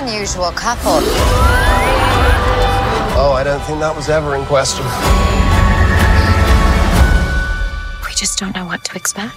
unusual couple. Oh, I don't think that was ever in question. We just don't know what to expect.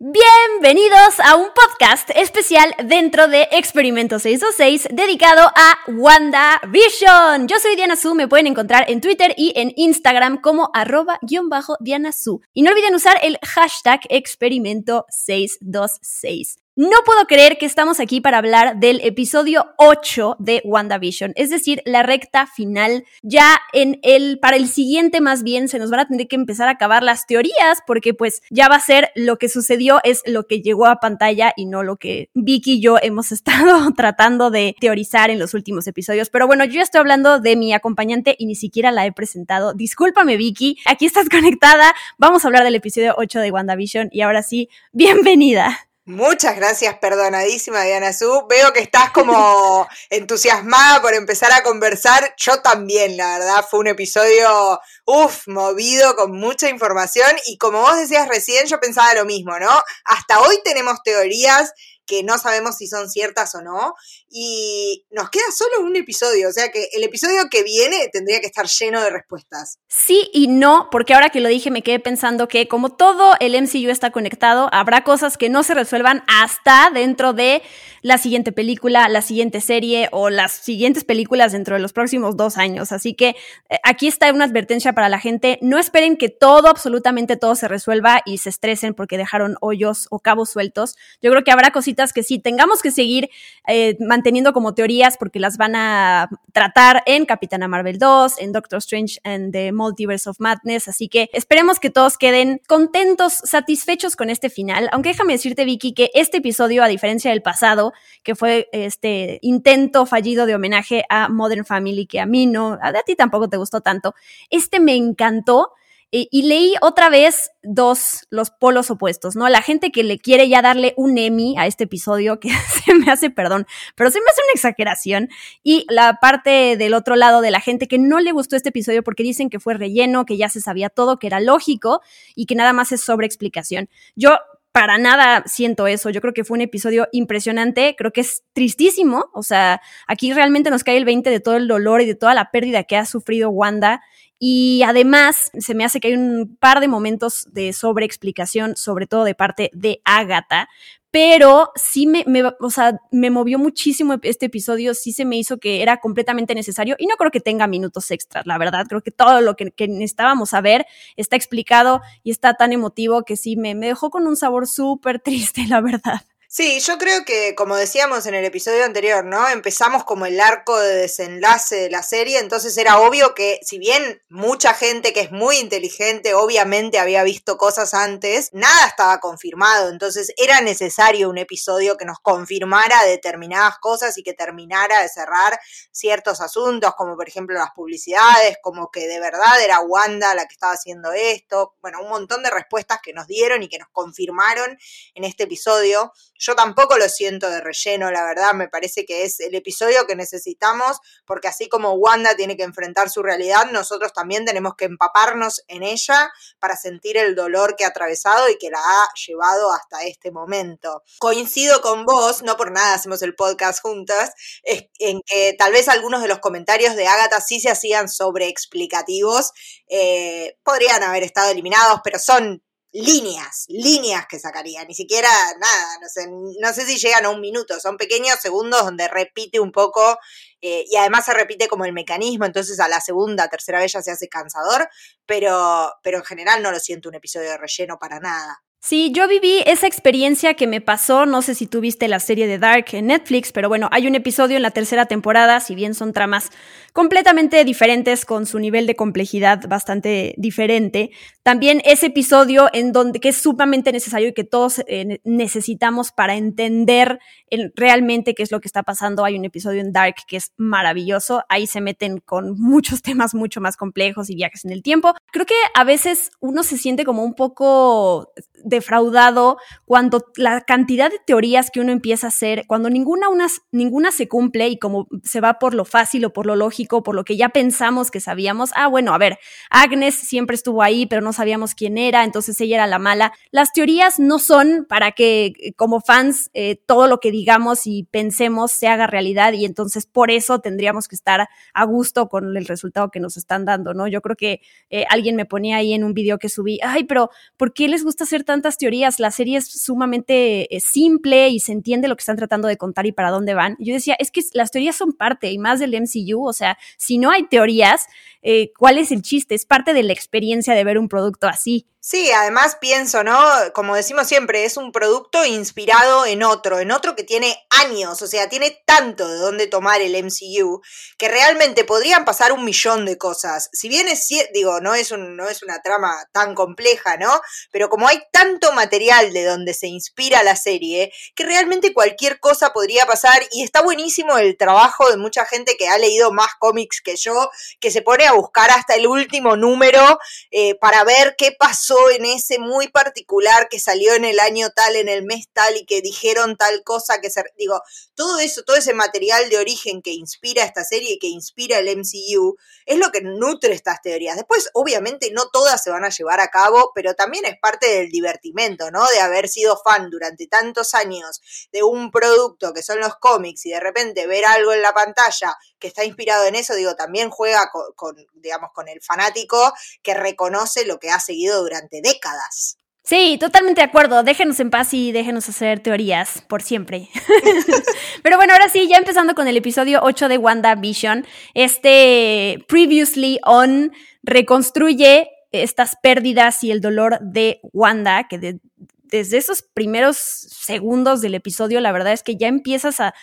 Bienvenidos a un podcast especial dentro de Experimento 626 dedicado a WandaVision. Yo soy Diana Su, me pueden encontrar en Twitter y en Instagram como arroba guion bajo Diana Su. Y no olviden usar el hashtag Experimento 626. No puedo creer que estamos aquí para hablar del episodio 8 de WandaVision, es decir, la recta final. Ya en el, para el siguiente más bien, se nos van a tener que empezar a acabar las teorías, porque pues ya va a ser lo que sucedió, es lo que llegó a pantalla y no lo que Vicky y yo hemos estado tratando de teorizar en los últimos episodios. Pero bueno, yo ya estoy hablando de mi acompañante y ni siquiera la he presentado. Discúlpame, Vicky, aquí estás conectada. Vamos a hablar del episodio 8 de WandaVision y ahora sí, bienvenida. Muchas gracias, perdonadísima Diana Su. Veo que estás como entusiasmada por empezar a conversar. Yo también, la verdad, fue un episodio, uff, movido con mucha información y como vos decías recién, yo pensaba lo mismo, ¿no? Hasta hoy tenemos teorías que no sabemos si son ciertas o no. Y nos queda solo un episodio, o sea que el episodio que viene tendría que estar lleno de respuestas. Sí y no, porque ahora que lo dije me quedé pensando que como todo el MCU está conectado, habrá cosas que no se resuelvan hasta dentro de la siguiente película, la siguiente serie o las siguientes películas dentro de los próximos dos años. Así que eh, aquí está una advertencia para la gente. No esperen que todo, absolutamente todo se resuelva y se estresen porque dejaron hoyos o cabos sueltos. Yo creo que habrá cositas que sí tengamos que seguir eh, manteniendo como teorías porque las van a tratar en Capitana Marvel 2, en Doctor Strange and the Multiverse of Madness. Así que esperemos que todos queden contentos, satisfechos con este final. Aunque déjame decirte, Vicky, que este episodio, a diferencia del pasado, que fue este intento fallido de homenaje a Modern Family, que a mí no, a ti tampoco te gustó tanto, este me encantó y, leí otra vez dos, los polos opuestos, ¿no? La gente que le quiere ya darle un Emmy a este episodio, que se me hace, perdón, pero se me hace una exageración. Y la parte del otro lado de la gente que no le gustó este episodio porque dicen que fue relleno, que ya se sabía todo, que era lógico y que nada más es sobre explicación. Yo para nada siento eso. Yo creo que fue un episodio impresionante. Creo que es tristísimo. O sea, aquí realmente nos cae el 20 de todo el dolor y de toda la pérdida que ha sufrido Wanda. Y además, se me hace que hay un par de momentos de sobreexplicación, sobre todo de parte de Agatha, pero sí me, o sea, me movió muchísimo este episodio, sí se me hizo que era completamente necesario y no creo que tenga minutos extras, la verdad, creo que todo lo que, que necesitábamos saber está explicado y está tan emotivo que sí me, me dejó con un sabor súper triste, la verdad. Sí, yo creo que, como decíamos en el episodio anterior, ¿no? Empezamos como el arco de desenlace de la serie, entonces era obvio que, si bien mucha gente que es muy inteligente, obviamente había visto cosas antes, nada estaba confirmado, entonces era necesario un episodio que nos confirmara determinadas cosas y que terminara de cerrar ciertos asuntos, como por ejemplo las publicidades, como que de verdad era Wanda la que estaba haciendo esto, bueno, un montón de respuestas que nos dieron y que nos confirmaron en este episodio. Yo tampoco lo siento de relleno, la verdad, me parece que es el episodio que necesitamos, porque así como Wanda tiene que enfrentar su realidad, nosotros también tenemos que empaparnos en ella para sentir el dolor que ha atravesado y que la ha llevado hasta este momento. Coincido con vos, no por nada hacemos el podcast juntas, en que tal vez algunos de los comentarios de Agatha sí se hacían sobreexplicativos, eh, podrían haber estado eliminados, pero son líneas, líneas que sacaría, ni siquiera nada, no sé, no sé si llegan a un minuto, son pequeños segundos donde repite un poco eh, y además se repite como el mecanismo, entonces a la segunda, tercera vez ya se hace cansador, pero, pero en general no lo siento un episodio de relleno para nada. Sí, yo viví esa experiencia que me pasó, no sé si tú viste la serie de Dark en Netflix, pero bueno, hay un episodio en la tercera temporada, si bien son tramas completamente diferentes con su nivel de complejidad bastante diferente, también ese episodio en donde que es sumamente necesario y que todos eh, necesitamos para entender realmente qué es lo que está pasando. Hay un episodio en Dark que es maravilloso, ahí se meten con muchos temas mucho más complejos y viajes en el tiempo. Creo que a veces uno se siente como un poco defraudado cuando la cantidad de teorías que uno empieza a hacer, cuando ninguna, unas, ninguna se cumple y como se va por lo fácil o por lo lógico, por lo que ya pensamos que sabíamos, ah, bueno, a ver, Agnes siempre estuvo ahí, pero no sabíamos quién era, entonces ella era la mala. Las teorías no son para que como fans eh, todo lo que digamos y pensemos se haga realidad y entonces por eso tendríamos que estar a gusto con el resultado que nos están dando, ¿no? Yo creo que eh, alguien me ponía ahí en un video que subí, ay, pero ¿por qué les gusta hacer tantas teorías? La serie es sumamente eh, simple y se entiende lo que están tratando de contar y para dónde van. yo decía, es que las teorías son parte y más del MCU, o sea, si no hay teorías, eh, ¿cuál es el chiste? Es parte de la experiencia de ver un producto así. Sí, además pienso, ¿no? Como decimos siempre, es un producto inspirado en otro, en otro que tiene años, o sea, tiene tanto de dónde tomar el MCU, que realmente podrían pasar un millón de cosas. Si bien es, digo, no es, un, no es una trama tan compleja, ¿no? Pero como hay tanto material de donde se inspira la serie, que realmente cualquier cosa podría pasar y está buenísimo el trabajo de mucha gente que ha leído más cómics que yo, que se pone a buscar hasta el último número eh, para ver qué pasó en ese muy particular que salió en el año tal, en el mes tal y que dijeron tal cosa que se... Digo, todo eso, todo ese material de origen que inspira esta serie y que inspira el MCU es lo que nutre estas teorías. Después, obviamente, no todas se van a llevar a cabo, pero también es parte del divertimento, ¿no? De haber sido fan durante tantos años de un producto que son los cómics y de repente ver algo en la pantalla que está inspirado en eso, digo, también juega con, digamos, con el fanático que reconoce lo que ha seguido durante décadas. Sí, totalmente de acuerdo. Déjenos en paz y déjenos hacer teorías por siempre. Pero bueno, ahora sí, ya empezando con el episodio 8 de WandaVision, este Previously On reconstruye estas pérdidas y el dolor de Wanda, que desde esos primeros segundos del episodio, la verdad es que ya empiezas a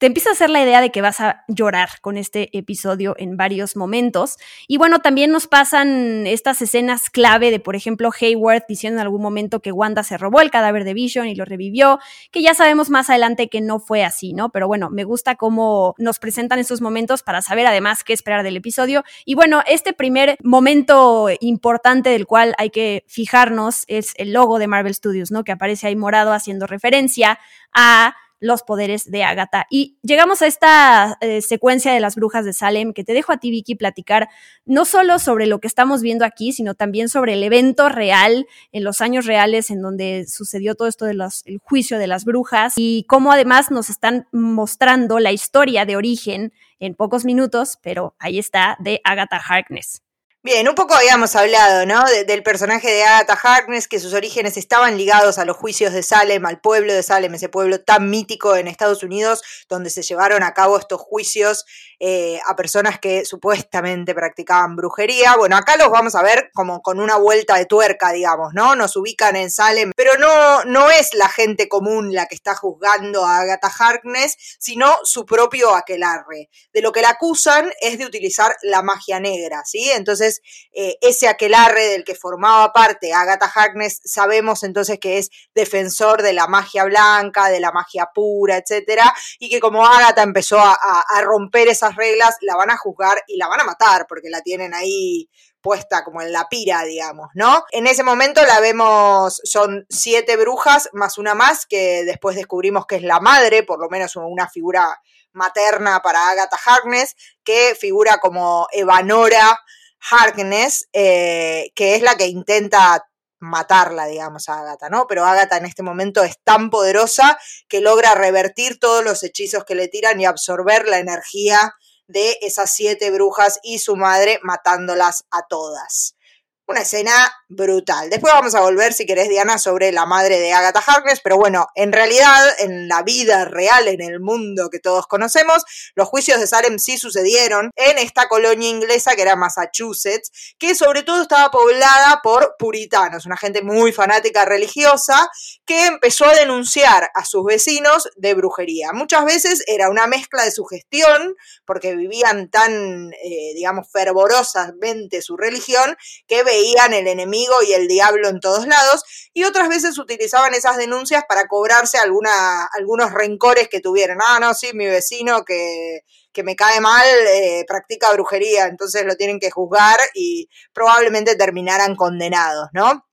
te empieza a hacer la idea de que vas a llorar con este episodio en varios momentos. Y bueno, también nos pasan estas escenas clave de, por ejemplo, Hayward diciendo en algún momento que Wanda se robó el cadáver de Vision y lo revivió, que ya sabemos más adelante que no fue así, ¿no? Pero bueno, me gusta cómo nos presentan estos momentos para saber además qué esperar del episodio. Y bueno, este primer momento importante del cual hay que fijarnos es el logo de Marvel Studios, ¿no? Que aparece ahí morado haciendo referencia a los poderes de Agatha. Y llegamos a esta eh, secuencia de las brujas de Salem que te dejo a ti, Vicky, platicar no solo sobre lo que estamos viendo aquí, sino también sobre el evento real, en los años reales en donde sucedió todo esto del juicio de las brujas y cómo además nos están mostrando la historia de origen en pocos minutos, pero ahí está, de Agatha Harkness. Bien, un poco habíamos hablado, ¿no? del personaje de Agatha Harkness, que sus orígenes estaban ligados a los juicios de Salem, al pueblo de Salem, ese pueblo tan mítico en Estados Unidos, donde se llevaron a cabo estos juicios eh, a personas que supuestamente practicaban brujería. Bueno, acá los vamos a ver como con una vuelta de tuerca, digamos, ¿no? Nos ubican en Salem, pero no, no es la gente común la que está juzgando a Agatha Harkness, sino su propio aquelarre. De lo que la acusan es de utilizar la magia negra, ¿sí? Entonces, eh, ese aquelarre del que formaba parte Agatha Harkness, sabemos entonces que es defensor de la magia blanca, de la magia pura, etcétera, y que como Agatha empezó a, a romper esa reglas, la van a juzgar y la van a matar porque la tienen ahí puesta como en la pira, digamos, ¿no? En ese momento la vemos, son siete brujas más una más, que después descubrimos que es la madre, por lo menos una figura materna para Agatha Harkness, que figura como Evanora Harkness, eh, que es la que intenta matarla, digamos, a Agatha, ¿no? Pero Agatha en este momento es tan poderosa que logra revertir todos los hechizos que le tiran y absorber la energía de esas siete brujas y su madre matándolas a todas. Una escena brutal. Después vamos a volver, si querés, Diana, sobre la madre de Agatha Harkness, pero bueno, en realidad, en la vida real, en el mundo que todos conocemos, los juicios de Salem sí sucedieron en esta colonia inglesa que era Massachusetts, que sobre todo estaba poblada por puritanos, una gente muy fanática religiosa, que empezó a denunciar a sus vecinos de brujería. Muchas veces era una mezcla de sugestión, porque vivían tan, eh, digamos, fervorosamente su religión, que veían veían el enemigo y el diablo en todos lados, y otras veces utilizaban esas denuncias para cobrarse algunos rencores que tuvieran. Ah, no, sí, mi vecino que, que me cae mal eh, practica brujería, entonces lo tienen que juzgar y probablemente terminaran condenados, ¿no?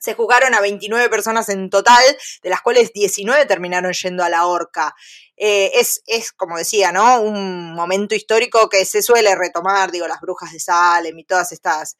Se juzgaron a 29 personas en total, de las cuales 19 terminaron yendo a la horca. Eh, es, es, como decía, ¿no? Un momento histórico que se suele retomar, digo, las brujas de Salem y todas estas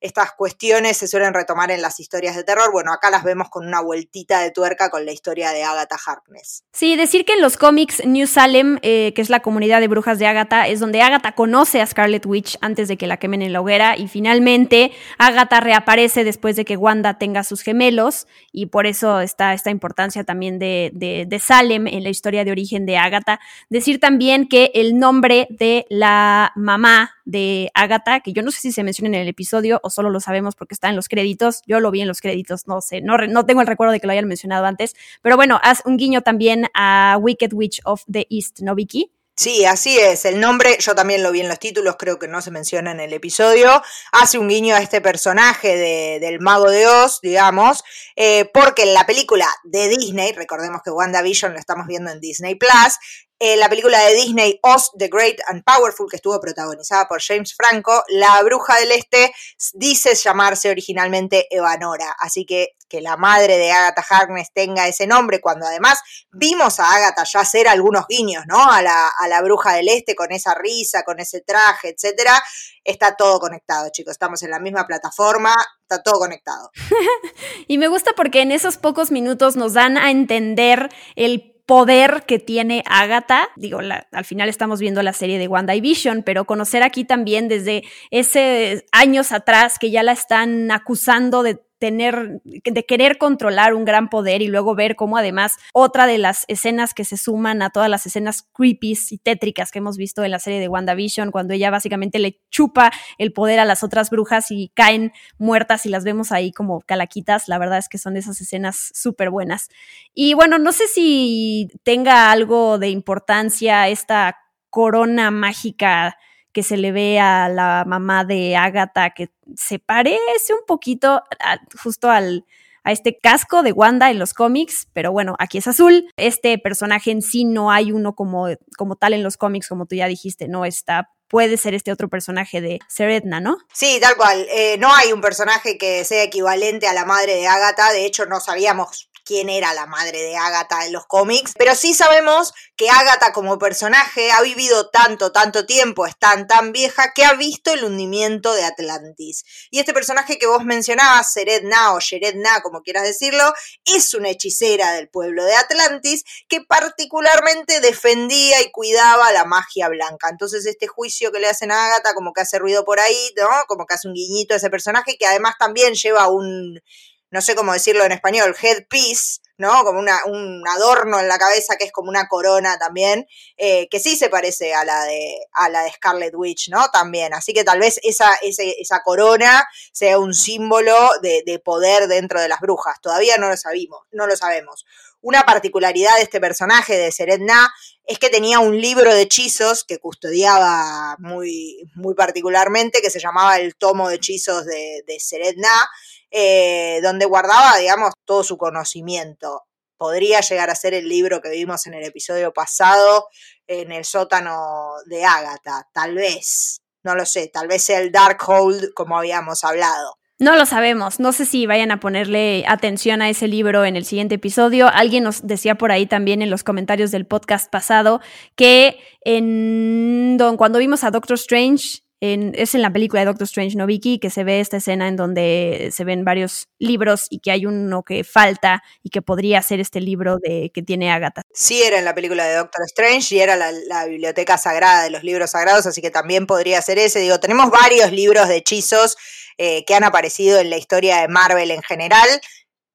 estas cuestiones se suelen retomar en las historias de terror. Bueno, acá las vemos con una vueltita de tuerca con la historia de Agatha Harkness. Sí, decir que en los cómics New Salem, eh, que es la comunidad de brujas de Agatha, es donde Agatha conoce a Scarlet Witch antes de que la quemen en la hoguera y finalmente Agatha reaparece después de que Wanda tenga sus gemelos y por eso está esta importancia también de, Salem en la historia de origen de Agatha. Decir también que el nombre de la mamá de Agatha, que yo no sé si se menciona en el episodio o solo lo sabemos porque está en los créditos. Yo lo vi en los créditos, no sé, no, no tengo el recuerdo de que lo hayan mencionado antes. Pero bueno, haz un guiño también a Wicked Witch of the East, ¿no, Vicky? Sí, así es. El nombre, yo también lo vi en los títulos, creo que no se menciona en el episodio. Hace un guiño a este personaje de, del mago de Oz, digamos, eh, porque en la película de Disney, recordemos que WandaVision lo estamos viendo en Disney Plus, eh, la película de Disney Oz, The Great and Powerful, que estuvo protagonizada por James Franco, la bruja del este dice llamarse originalmente Evanora. Así que que la madre de Agatha Harkness tenga ese nombre, cuando además vimos a Agatha ya hacer algunos guiños, ¿no? A la, a la bruja del este con esa risa, con ese traje, etcétera. Está todo conectado, chicos. Estamos en la misma plataforma, está todo conectado. y me gusta porque en esos pocos minutos nos dan a entender el poder que tiene Agatha. Digo, la, al final estamos viendo la serie de WandaVision, pero conocer aquí también desde ese años atrás que ya la están acusando de tener, de querer controlar un gran poder y luego ver cómo además otra de las escenas que se suman a todas las escenas creepy y tétricas que hemos visto en la serie de WandaVision, cuando ella básicamente le chupa el poder a las otras brujas y caen muertas y las vemos ahí como calaquitas, la verdad es que son esas escenas súper buenas. Y bueno, no sé si tenga algo de importancia esta corona mágica que se le ve a la mamá de Agatha, que se parece un poquito justo al, a este casco de Wanda en los cómics, pero bueno, aquí es azul. Este personaje en sí no hay uno como, como tal en los cómics, como tú ya dijiste, no está puede ser este otro personaje de Seredna, ¿no? Sí, tal cual. Eh, no hay un personaje que sea equivalente a la madre de Agatha. De hecho, no sabíamos quién era la madre de Agatha en los cómics, pero sí sabemos que Agatha como personaje ha vivido tanto, tanto tiempo, es tan, tan vieja, que ha visto el hundimiento de Atlantis. Y este personaje que vos mencionabas, Seredna o Sheredna, como quieras decirlo, es una hechicera del pueblo de Atlantis que particularmente defendía y cuidaba la magia blanca. Entonces este juicio que le hacen a Agatha como que hace ruido por ahí, ¿no? Como que hace un guiñito a ese personaje que además también lleva un no sé cómo decirlo en español, headpiece, ¿no? Como una, un adorno en la cabeza que es como una corona también, eh, que sí se parece a la de, a la de Scarlet Witch, ¿no? También. Así que tal vez esa, esa corona sea un símbolo de, de, poder dentro de las brujas. Todavía no lo sabemos, no lo sabemos. Una particularidad de este personaje de Seredna es que tenía un libro de hechizos que custodiaba muy, muy particularmente, que se llamaba el tomo de hechizos de, de Seredna, eh, donde guardaba, digamos, todo su conocimiento. Podría llegar a ser el libro que vimos en el episodio pasado en el sótano de Ágata, tal vez, no lo sé, tal vez sea el Darkhold como habíamos hablado. No lo sabemos, no sé si vayan a ponerle atención a ese libro en el siguiente episodio. Alguien nos decía por ahí también en los comentarios del podcast pasado que cuando vimos a Doctor Strange es en la película de Doctor Strange, ¿no, Vicky? Que se ve esta escena en donde se ven varios libros y que hay uno que falta y que podría ser este libro de que tiene Agatha. Sí, era en la película de Doctor Strange y era la, biblioteca sagrada de los libros sagrados, así que también podría ser ese. Digo, tenemos varios libros de hechizos eh, que han aparecido en la historia de Marvel en general.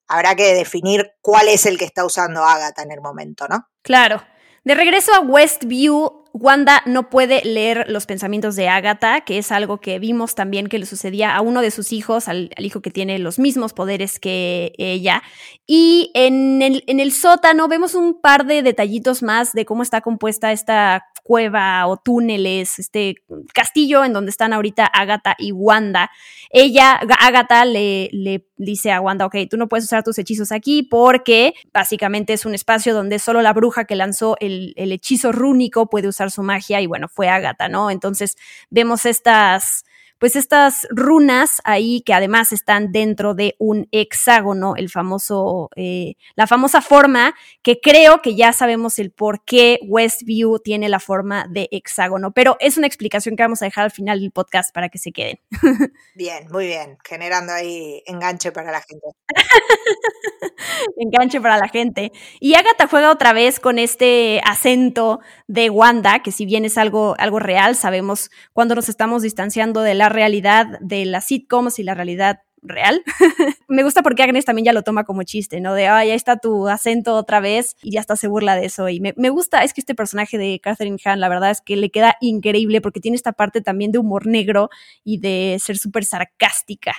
Habrá que definir cuál es el que está usando Agatha en el momento, ¿no? Claro. De regreso a Westview, Wanda no puede leer los pensamientos de Agatha, que es algo que vimos también que le sucedía a uno de sus hijos, al, hijo que tiene los mismos poderes que ella. Y en el, sótano vemos un par de detallitos más de cómo está compuesta esta cueva o túneles, este castillo en donde están ahorita Agatha y Wanda. Ella, Agatha, le, le dice a Wanda, ok, tú no puedes usar tus hechizos aquí porque básicamente es un espacio donde solo la bruja que lanzó el, el hechizo rúnico puede usar su magia y bueno, fue Agatha, ¿no? Entonces vemos estas pues estas runas ahí que además están dentro de un hexágono, el famoso, eh, la famosa forma que creo que ya sabemos el por qué Westview tiene la forma de hexágono, pero es una explicación que vamos a dejar al final del podcast para que se queden. Bien, muy bien, generando ahí enganche para la gente. enganche para la gente. Y Agatha juega otra vez con este acento de Wanda, que si bien es algo, algo real, sabemos cuando nos estamos distanciando de la realidad de las sitcoms y la realidad real. me gusta porque Agnes también ya lo toma como chiste, ¿no? De, ay, ahí está tu acento otra vez y ya está se burla de eso. Y me, me, gusta, es que este personaje de Catherine Hahn, la verdad es que le queda increíble porque tiene esta parte también de humor negro y de ser súper sarcástica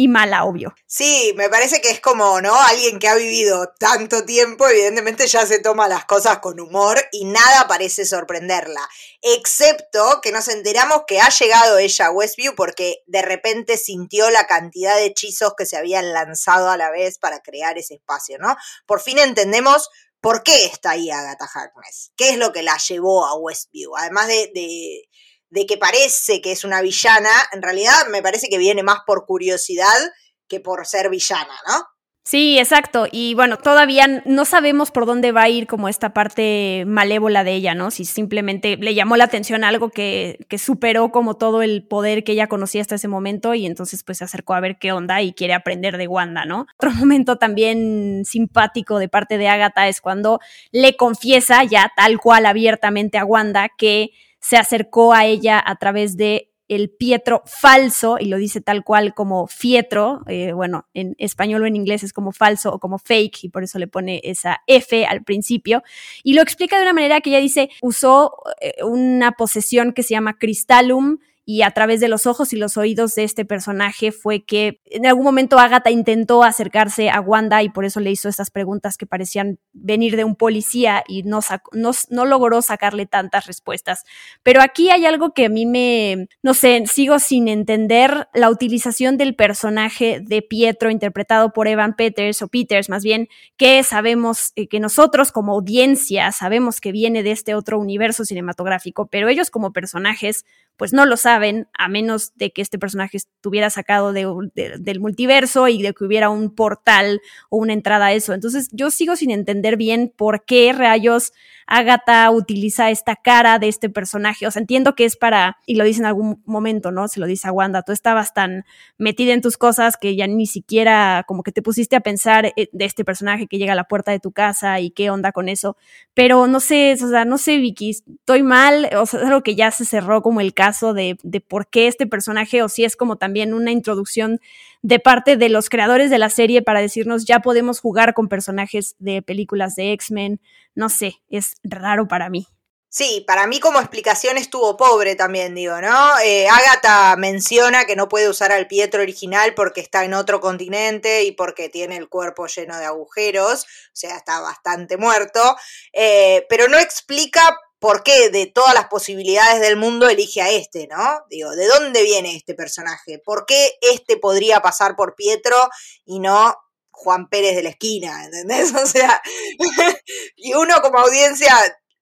y mala, obvio. Sí, me parece que es como, ¿no? Alguien que ha vivido tanto tiempo, evidentemente ya se toma las cosas con humor y nada parece sorprenderla. Excepto que nos enteramos que ha llegado ella a Westview porque de repente sintió la cantidad de hechizos que se habían lanzado a la vez para crear ese espacio, ¿no? Por fin entendemos por qué está ahí Agatha Harkness. ¿Qué es lo que la llevó a Westview? Además de, de de que parece que es una villana, en realidad me parece que viene más por curiosidad que por ser villana, ¿no? Sí, exacto. Y bueno, todavía no sabemos por dónde va a ir como esta parte malévola de ella, ¿no? Si simplemente le llamó la atención algo que, que superó como todo el poder que ella conocía hasta ese momento y entonces pues se acercó a ver qué onda y quiere aprender de Wanda, ¿no? Otro momento también simpático de parte de Agatha es cuando le confiesa ya tal cual abiertamente a Wanda que se acercó a ella a través de el Pietro falso, y lo dice tal cual como Fietro, eh, bueno, en español o en inglés es como falso o como fake, y por eso le pone esa F al principio, y lo explica de una manera que ella dice, usó eh, una posesión que se llama Crystalum, y a través de los ojos y los oídos de este personaje fue que en algún momento Agatha intentó acercarse a Wanda y por eso le hizo estas preguntas que parecían venir de un policía y no, no, logró sacarle tantas respuestas. Pero aquí hay algo que a mí me, no sé, sigo sin entender la utilización del personaje de Pietro interpretado por Evan Peters o Peters más bien, que sabemos eh, que nosotros como audiencia sabemos que viene de este otro universo cinematográfico, pero ellos como personajes pues no lo saben, a menos de que este personaje estuviera sacado del multiverso y de que hubiera un portal o una entrada a eso. Entonces yo sigo sin entender bien por qué rayos Agatha utiliza esta cara de este personaje. O sea, entiendo que es para, y lo dice en algún momento, ¿no? Se lo dice a Wanda, tú estabas tan metida en tus cosas que ya ni siquiera como que te pusiste a pensar eh, de este personaje que llega a la puerta de tu casa y qué onda con eso. Pero no sé, o sea, no sé, Vicky, estoy mal, o sea, es algo que ya se cerró como el caso de, de por qué este personaje, o si es como también una introducción de parte de los creadores de la serie para decirnos ya podemos jugar con personajes de películas de X-Men. No sé, es raro para mí. Sí, para mí como explicación estuvo pobre también, digo, ¿no? Eh, Agatha menciona que no puede usar al Pietro original porque está en otro continente y porque tiene el cuerpo lleno de agujeros, o sea, está bastante muerto, eh, pero no explica por qué de todas las posibilidades del mundo elige a este, ¿no? Digo, ¿de dónde viene este personaje? ¿Por qué este podría pasar por Pietro y no Juan Pérez de la esquina? ¿Entendés? O sea, y uno como audiencia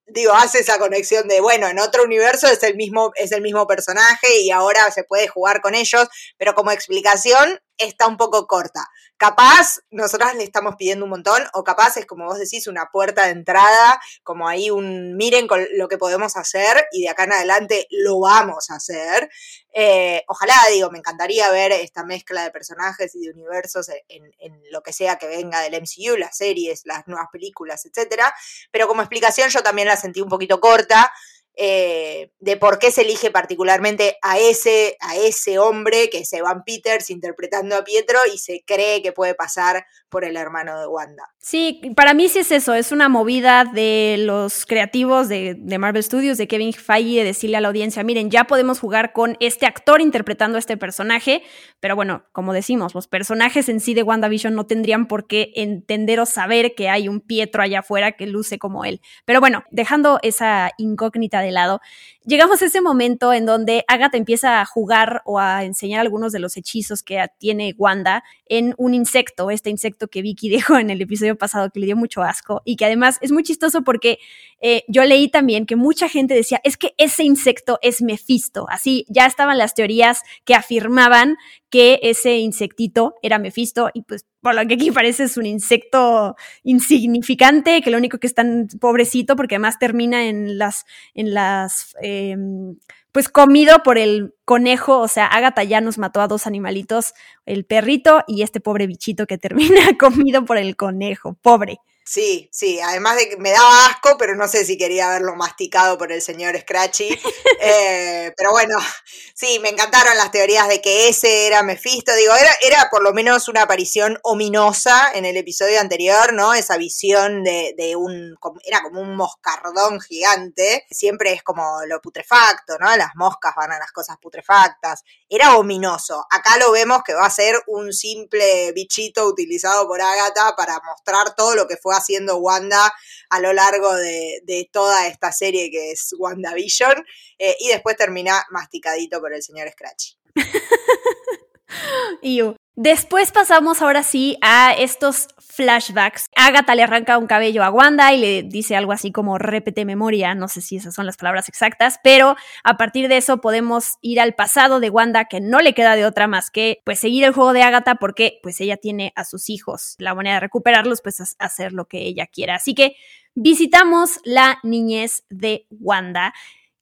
digo, hace esa conexión de, bueno, en otro universo es el mismo, es el mismo personaje y ahora se puede jugar con ellos, pero como explicación está un poco corta. Capaz, nosotras le estamos pidiendo un montón, o capaz es como vos decís, una puerta de entrada, como ahí un miren con lo que podemos hacer y de acá en adelante lo vamos a hacer. Eh, ojalá, digo, me encantaría ver esta mezcla de personajes y de universos en, en, lo que sea que venga del MCU, las series, las nuevas películas, etcétera. Pero como explicación yo también la sentí un poquito corta. Eh, de por qué se elige particularmente a ese, a ese hombre, que es Evan Peters, interpretando a Pietro, y se cree que puede pasar por el hermano de Wanda. Sí, para mí sí es eso, es una movida de los creativos de, Marvel Studios, de Kevin Feige, de decirle a la audiencia, miren, ya podemos jugar con este actor interpretando a este personaje, pero bueno, como decimos, los personajes en sí de WandaVision no tendrían por qué entender o saber que hay un Pietro allá afuera que luce como él. Pero bueno, dejando esa incógnita de lado. Llegamos a ese momento en donde Agatha empieza a jugar o a enseñar algunos de los hechizos que tiene Wanda en un insecto, este insecto que Vicky dijo en el episodio pasado que le dio mucho asco y que además es muy chistoso porque eh, yo leí también que mucha gente decía, es que ese insecto es Mephisto, así ya estaban las teorías que afirmaban que ese insectito era Mephisto y pues por lo que aquí parece es un insecto insignificante, que lo único que es tan pobrecito porque además termina en las, en las, em, pues comido por el conejo, o sea, Agatha ya nos mató a dos animalitos, el perrito y este pobre bichito que termina comido por el conejo, pobre. Sí, sí, además de que me daba asco, pero no sé si quería haberlo masticado por el señor Scratchy. Eh, pero bueno, sí, me encantaron las teorías de que ese era Mephisto. Digo, era, era por lo menos una aparición ominosa en el episodio anterior, ¿no? Esa visión de, de un. Era como un moscardón gigante. Siempre es como lo putrefacto, ¿no? Las moscas van a las cosas putrefactas. Era ominoso. Acá lo vemos que va a ser un simple bichito utilizado por Agatha para mostrar todo lo que fue haciendo Wanda a lo largo de, toda esta serie que es WandaVision, eh, y después termina masticadito por el señor Scratchy. Después pasamos ahora sí a estos flashbacks. Agatha le arranca un cabello a Wanda y le dice algo así como repete memoria, no sé si esas son las palabras exactas, pero a partir de eso podemos ir al pasado de Wanda que no le queda de otra más que pues seguir el juego de Agatha porque pues ella tiene a sus hijos. La manera de recuperarlos pues es hacer lo que ella quiera. Así que visitamos la niñez de Wanda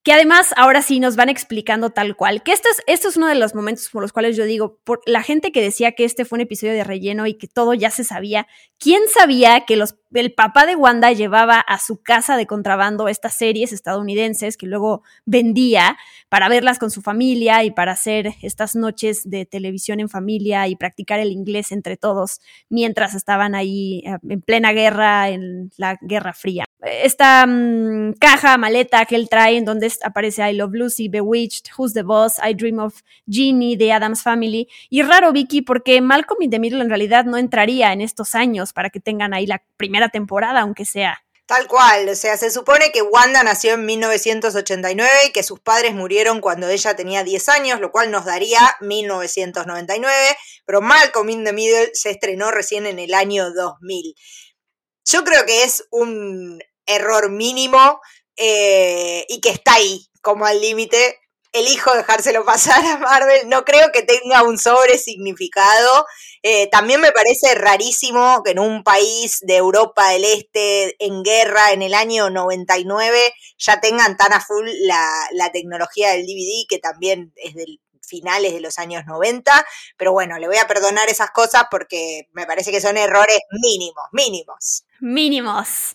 que además ahora sí nos van explicando tal cual, que esto es, esto es uno de los momentos por los cuales yo digo, por la gente que decía que este fue un episodio de relleno y que todo ya se sabía, ¿quién sabía que los, el papá de Wanda llevaba a su casa de contrabando estas series estadounidenses que luego vendía para verlas con su familia y para hacer estas noches de televisión en familia y practicar el inglés entre todos mientras estaban ahí eh, en plena guerra, en la Guerra Fría? Esta mm, caja, maleta que él trae en donde aparece I Love Lucy, Bewitched, Who's the Boss, I Dream of Jeannie, The Adams Family. Y raro, Vicky, porque Malcolm in the Middle en realidad no entraría en estos años para que tengan ahí la primera temporada, aunque sea. Tal cual, o sea, se supone que Wanda nació en 1989 y que sus padres murieron cuando ella tenía 10 años, lo cual nos daría 1999, pero Malcolm in the Middle se estrenó recién en el año 2000. Yo creo que es un error mínimo eh, y que está ahí, como al límite. Elijo dejárselo pasar a Marvel. No creo que tenga un sobre significado. Eh, también me parece rarísimo que en un país de Europa del Este en guerra en el año 99 ya tengan tan a full la, tecnología del DVD, que también es del finales de los años 90, pero bueno, le voy a perdonar esas cosas porque me parece que son errores mínimos, mínimos. Mínimos.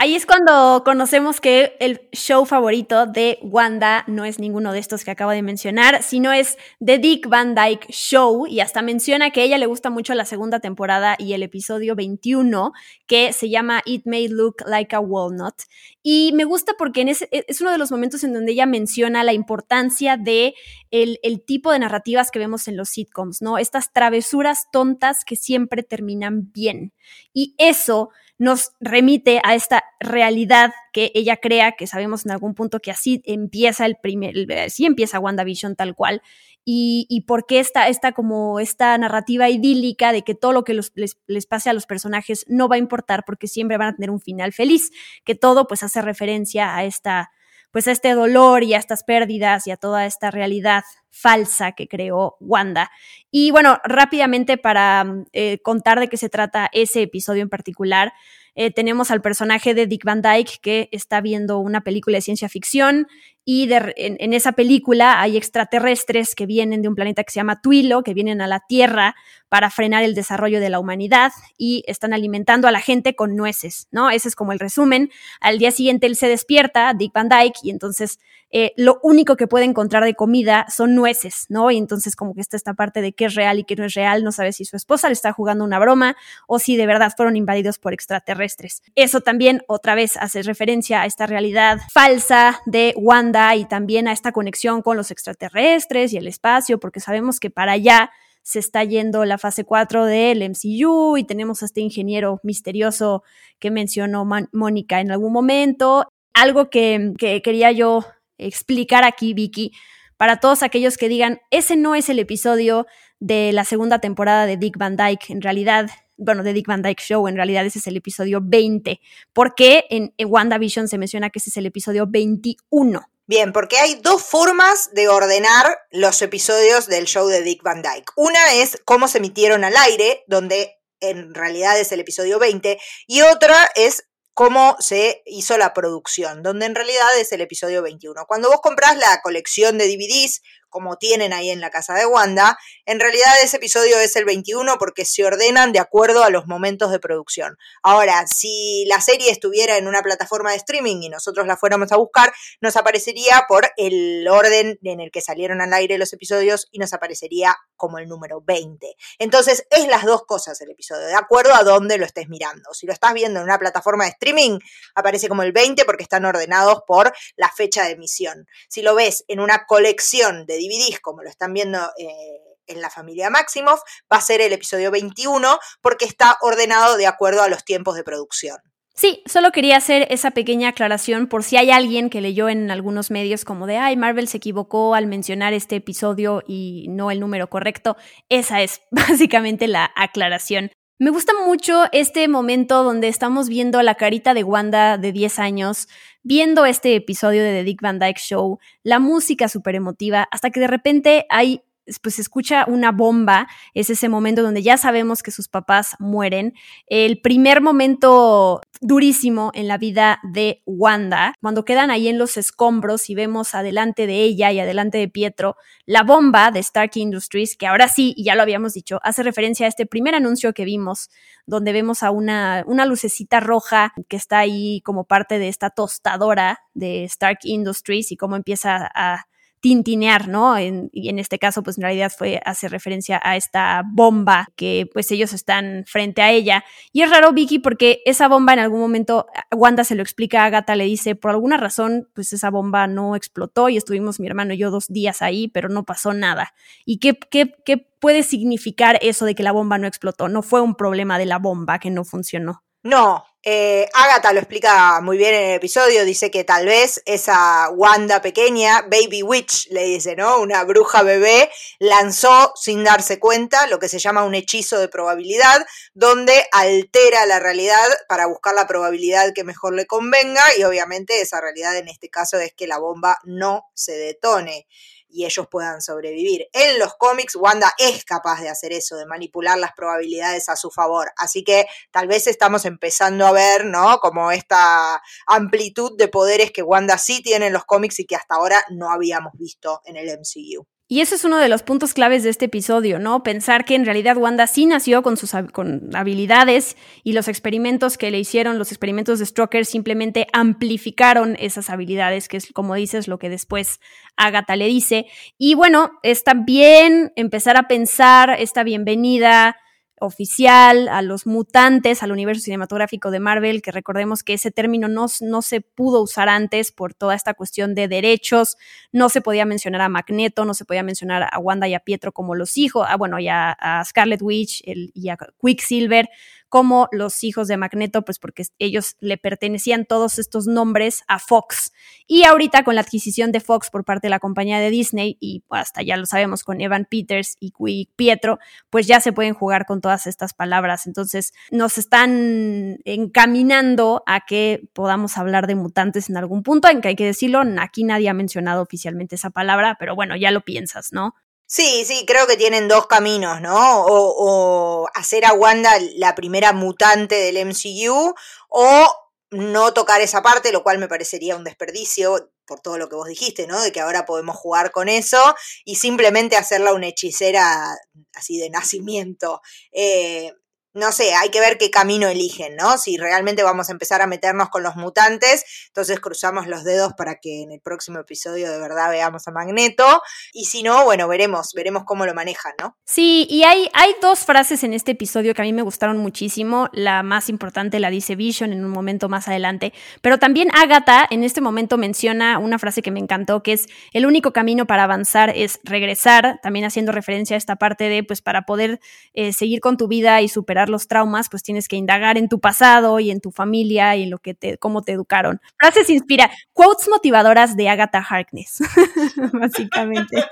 Ahí es cuando conocemos que el show favorito de Wanda no es ninguno de estos que acabo de mencionar, sino es The Dick Van Dyke Show y hasta menciona que a ella le gusta mucho la segunda temporada y el episodio 21 que se llama It May Look Like a Walnut. Y me gusta porque ese, es uno de los momentos en donde ella menciona la importancia de el tipo de narrativas que vemos en los sitcoms, ¿no? Estas travesuras tontas que siempre terminan bien. Y eso nos remite a esta realidad que ella crea, que sabemos en algún punto que así empieza el primer, así empieza WandaVision tal cual, y, y por qué esta, esta, como esta narrativa idílica de que todo lo que les, les, pase a los personajes no va a importar porque siempre van a tener un final feliz, que todo pues hace referencia a esta pues a este dolor y a estas pérdidas y a toda esta realidad falsa que creó Wanda. Y bueno, rápidamente para eh, contar de qué se trata ese episodio en particular, eh, tenemos al personaje de Dick Van Dyke que está viendo una película de ciencia ficción y en, esa película hay extraterrestres que vienen de un planeta que se llama Tuilo, que vienen a la Tierra para frenar el desarrollo de la humanidad y están alimentando a la gente con nueces, ¿no? Ese es como el resumen. Al día siguiente él se despierta, Dick Van Dyke, y entonces eh, lo único que puede encontrar de comida son nueces, ¿no? Y entonces como que está esta parte de qué es real y qué no es real, no sabe si su esposa le está jugando una broma o si de verdad fueron invadidos por extraterrestres. Eso también otra vez hace referencia a esta realidad falsa de Wanda y también a esta conexión con los extraterrestres y el espacio, porque sabemos que para allá se está yendo la fase 4 del MCU y tenemos a este ingeniero misterioso que mencionó Mónica en algún momento. Algo que, quería yo explicar aquí, Vicky, para todos aquellos que digan, ese no es el episodio de la segunda temporada de Dick Van Dyke, en realidad, bueno, de Dick Van Dyke Show, en realidad ese es el episodio 20, porque en, en WandaVision se menciona que ese es el episodio 21. Bien, porque hay dos formas de ordenar los episodios del show de Dick Van Dyke. Una es cómo se emitieron al aire, donde en realidad es el episodio 20, y otra es cómo se hizo la producción, donde en realidad es el episodio 21. Cuando vos comprás la colección de DVDs, como tienen ahí en la casa de Wanda, en realidad ese episodio es el 21 porque se ordenan de acuerdo a los momentos de producción. Ahora, si la serie estuviera en una plataforma de streaming y nosotros la fuéramos a buscar, nos aparecería por el orden en el que salieron al aire los episodios y nos aparecería como el número 20. Entonces, es las dos cosas el episodio, de acuerdo a dónde lo estés mirando. Si lo estás viendo en una plataforma de streaming, aparece como el 20 porque están ordenados por la fecha de emisión. Si lo ves en una colección de DVDs, como lo están viendo eh, en la familia Maximoff, va a ser el episodio 21 porque está ordenado de acuerdo a los tiempos de producción. Sí, solo quería hacer esa pequeña aclaración por si hay alguien que leyó en algunos medios como de, ay, Marvel se equivocó al mencionar este episodio y no el número correcto. Esa es básicamente la aclaración. Me gusta mucho este momento donde estamos viendo la carita de Wanda de 10 años, viendo este episodio de The Dick Van Dyke Show, la música súper emotiva, hasta que de repente hay pues se escucha una bomba, es ese momento donde ya sabemos que sus papás mueren, el primer momento durísimo en la vida de Wanda, cuando quedan ahí en los escombros y vemos adelante de ella y adelante de Pietro la bomba de Stark Industries, que ahora sí, ya lo habíamos dicho, hace referencia a este primer anuncio que vimos, donde vemos a una, una lucecita roja que está ahí como parte de esta tostadora de Stark Industries y cómo empieza a tintinear, ¿no? y en este caso, pues en realidad fue, hace referencia a esta bomba que pues ellos están frente a ella. Y es raro, Vicky, porque esa bomba en algún momento, Wanda se lo explica a Agatha, le dice, por alguna razón, pues esa bomba no explotó y estuvimos mi hermano y yo dos días ahí, pero no pasó nada. ¿Y qué, qué, qué puede significar eso de que la bomba no explotó? No fue un problema de la bomba que no funcionó. No, eh, Agatha lo explica muy bien en el episodio, dice que tal vez esa Wanda pequeña, Baby Witch, le dice, ¿no? Una bruja bebé, lanzó sin darse cuenta lo que se llama un hechizo de probabilidad, donde altera la realidad para buscar la probabilidad que mejor le convenga y obviamente esa realidad en este caso es que la bomba no se detone y ellos puedan sobrevivir. En los cómics, Wanda es capaz de hacer eso, de manipular las probabilidades a su favor. Así que tal vez estamos empezando a ver, ¿no? Como esta amplitud de poderes que Wanda sí tiene en los cómics y que hasta ahora no habíamos visto en el MCU. Y ese es uno de los puntos claves de este episodio, ¿no? Pensar que en realidad Wanda sí nació con sus habilidades y los experimentos que le hicieron, los experimentos de Stroker simplemente amplificaron esas habilidades, que es como dices lo que después Agatha le dice. Y bueno, es también empezar a pensar esta bienvenida oficial, a los mutantes, al universo cinematográfico de Marvel, que recordemos que ese término no, no, se pudo usar antes por toda esta cuestión de derechos, no se podía mencionar a Magneto, no se podía mencionar a Wanda y a Pietro como los hijos, ah, bueno, y a, Scarlet Witch y a Quicksilver, como los hijos de Magneto, pues porque ellos le pertenecían todos estos nombres a Fox. Y ahorita con la adquisición de Fox por parte de la compañía de Disney, y hasta ya lo sabemos con Evan Peters y Pietro, pues ya se pueden jugar con todas estas palabras. Entonces nos están encaminando a que podamos hablar de mutantes en algún punto, en que hay que decirlo, aquí nadie ha mencionado oficialmente esa palabra, pero bueno, ya lo piensas, ¿no? Sí, sí, creo que tienen dos caminos, ¿no? O, hacer a Wanda la primera mutante del MCU o no tocar esa parte, lo cual me parecería un desperdicio por todo lo que vos dijiste, ¿no? De que ahora podemos jugar con eso y simplemente hacerla una hechicera así de nacimiento. Eh, no sé, hay que ver qué camino eligen, ¿no? Si realmente vamos a empezar a meternos con los mutantes, entonces cruzamos los dedos para que en el próximo episodio de verdad veamos a Magneto. Y si no, bueno, veremos, veremos cómo lo manejan, ¿no? Sí, y hay, hay dos frases en este episodio que a mí me gustaron muchísimo. La más importante la dice Vision en un momento más adelante. Pero también Agatha en este momento menciona una frase que me encantó, que es el único camino para avanzar es regresar, también haciendo referencia a esta parte de, pues, para poder eh, seguir con tu vida y superar los traumas, pues tienes que indagar en tu pasado y en tu familia y en lo que te, cómo te educaron. Frases inspira, quotes motivadoras de Agatha Harkness, básicamente.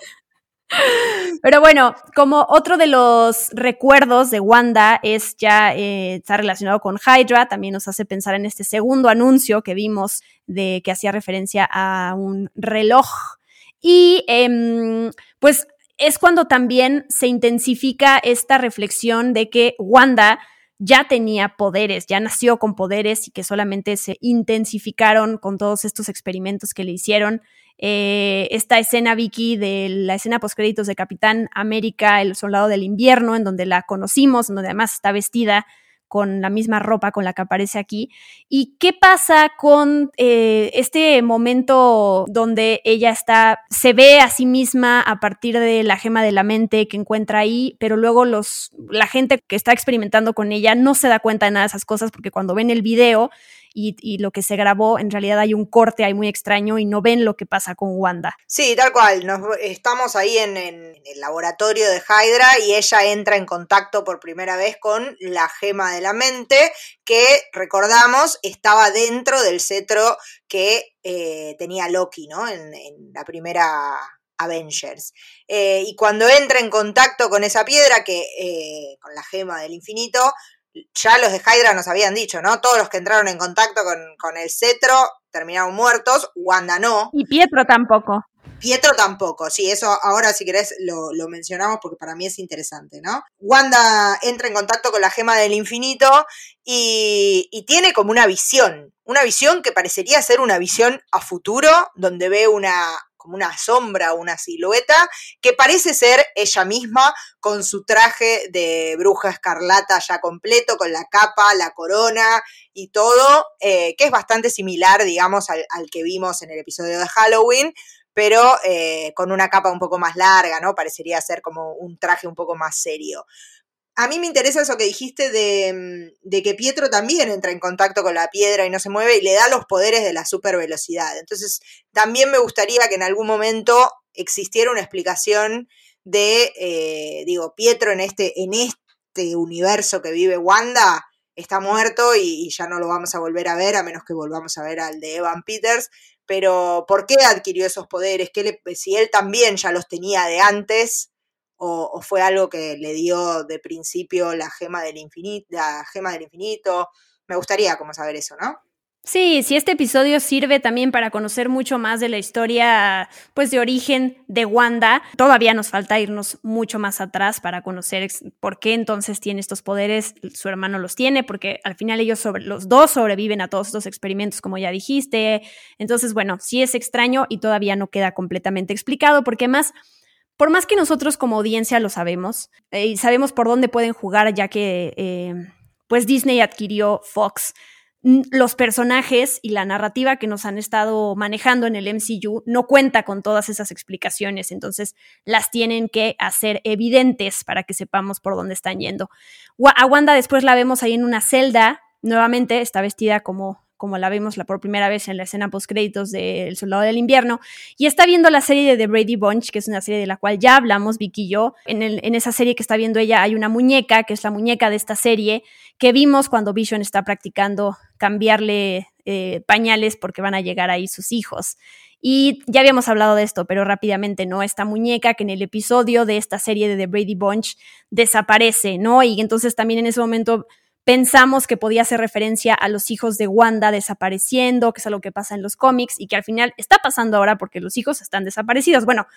Pero bueno, como otro de los recuerdos de Wanda es ya eh, está relacionado con Hydra, también nos hace pensar en este segundo anuncio que vimos de que hacía referencia a un reloj. Y em, pues es cuando también se intensifica esta reflexión de que Wanda ya tenía poderes, ya nació con poderes y que solamente se intensificaron con todos estos experimentos que le hicieron. Eh, esta escena, Vicky, de la escena postcréditos de Capitán América, el soldado del invierno, en donde la conocimos, donde además está vestida con la misma ropa con la que aparece aquí. ¿Y qué pasa con eh, este momento donde ella está, se ve a sí misma a partir de la gema de la mente que encuentra ahí, pero luego los, la gente que está experimentando con ella no se da cuenta de nada de esas cosas porque cuando ven el video y, lo que se grabó, en realidad hay un corte ahí muy extraño y no ven lo que pasa con Wanda. Sí, tal cual. Nos, estamos ahí en, el laboratorio de Hydra y ella entra en contacto por primera vez con la gema de la mente, que recordamos estaba dentro del cetro que eh, tenía Loki, ¿no? En, la primera Avengers. Eh, y cuando entra en contacto con esa piedra, que eh, con la gema del infinito, ya los de Hydra nos habían dicho, ¿no? Todos los que entraron en contacto con, el cetro terminaron muertos, Wanda no. Y Pietro tampoco. Pietro tampoco, sí, eso ahora si querés lo, lo, mencionamos porque para mí es interesante, ¿no? Wanda entra en contacto con la gema del infinito y, y, tiene como una visión, una visión que parecería ser una visión a futuro, donde ve una, como una sombra, una silueta, que parece ser ella misma con su traje de bruja escarlata ya completo, con la capa, la corona y todo, eh, que es bastante similar, digamos, al, que vimos en el episodio de Halloween, pero eh, con una capa un poco más larga, ¿no? Parecería ser como un traje un poco más serio a mí me interesa eso que dijiste mm, de, que Pietro también entra en contacto con la piedra y no se mueve y le da los poderes de la supervelocidad. Entonces, también me gustaría que en algún momento existiera una explicación de, eh, digo, Pietro en este, en este universo que vive Wanda está muerto y, ya no lo vamos a volver a ver, a menos que volvamos a ver al de Evan Peters. Pero, ¿por qué adquirió esos poderes? ¿Qué si él también ya los tenía de antes, o, fue algo que le dio de principio la gema del infinito, la gema del infinito. Me gustaría como saber eso, ¿no? Sí, si este episodio sirve también para conocer mucho más de la historia, pues de origen de Wanda, todavía nos falta irnos mucho más atrás para conocer por qué entonces tiene estos poderes, su hermano los tiene, porque al final ellos sobre, los dos sobreviven a todos estos experimentos, como ya dijiste. Entonces, bueno, sí es extraño y todavía no queda completamente explicado, porque más por más que nosotros como audiencia lo sabemos eh, y sabemos por dónde pueden jugar, ya que eh, pues Disney adquirió Fox, los personajes y la narrativa que nos han estado manejando en el MCU no cuenta con todas esas explicaciones, entonces las tienen que hacer evidentes para que sepamos por dónde están yendo. A Wanda después la vemos ahí en una celda, nuevamente está vestida como como la vemos la por primera vez en la escena post créditos de El Soldado del Invierno, y está viendo la serie de The Brady Bunch, que es una serie de la cual ya hablamos, Vicky y yo. En, el, en esa serie que está viendo ella hay una muñeca, que es la muñeca de esta serie, que vimos cuando Vision está practicando cambiarle eh, pañales porque van a llegar ahí sus hijos. Y ya habíamos hablado de esto, pero rápidamente, ¿no? Esta muñeca que en el episodio de esta serie de The Brady Bunch desaparece, ¿no? Y entonces también en ese momento pensamos que podía hacer referencia a los hijos de Wanda desapareciendo, que es algo que pasa en los cómics y que al final está pasando ahora porque los hijos están desaparecidos. Bueno,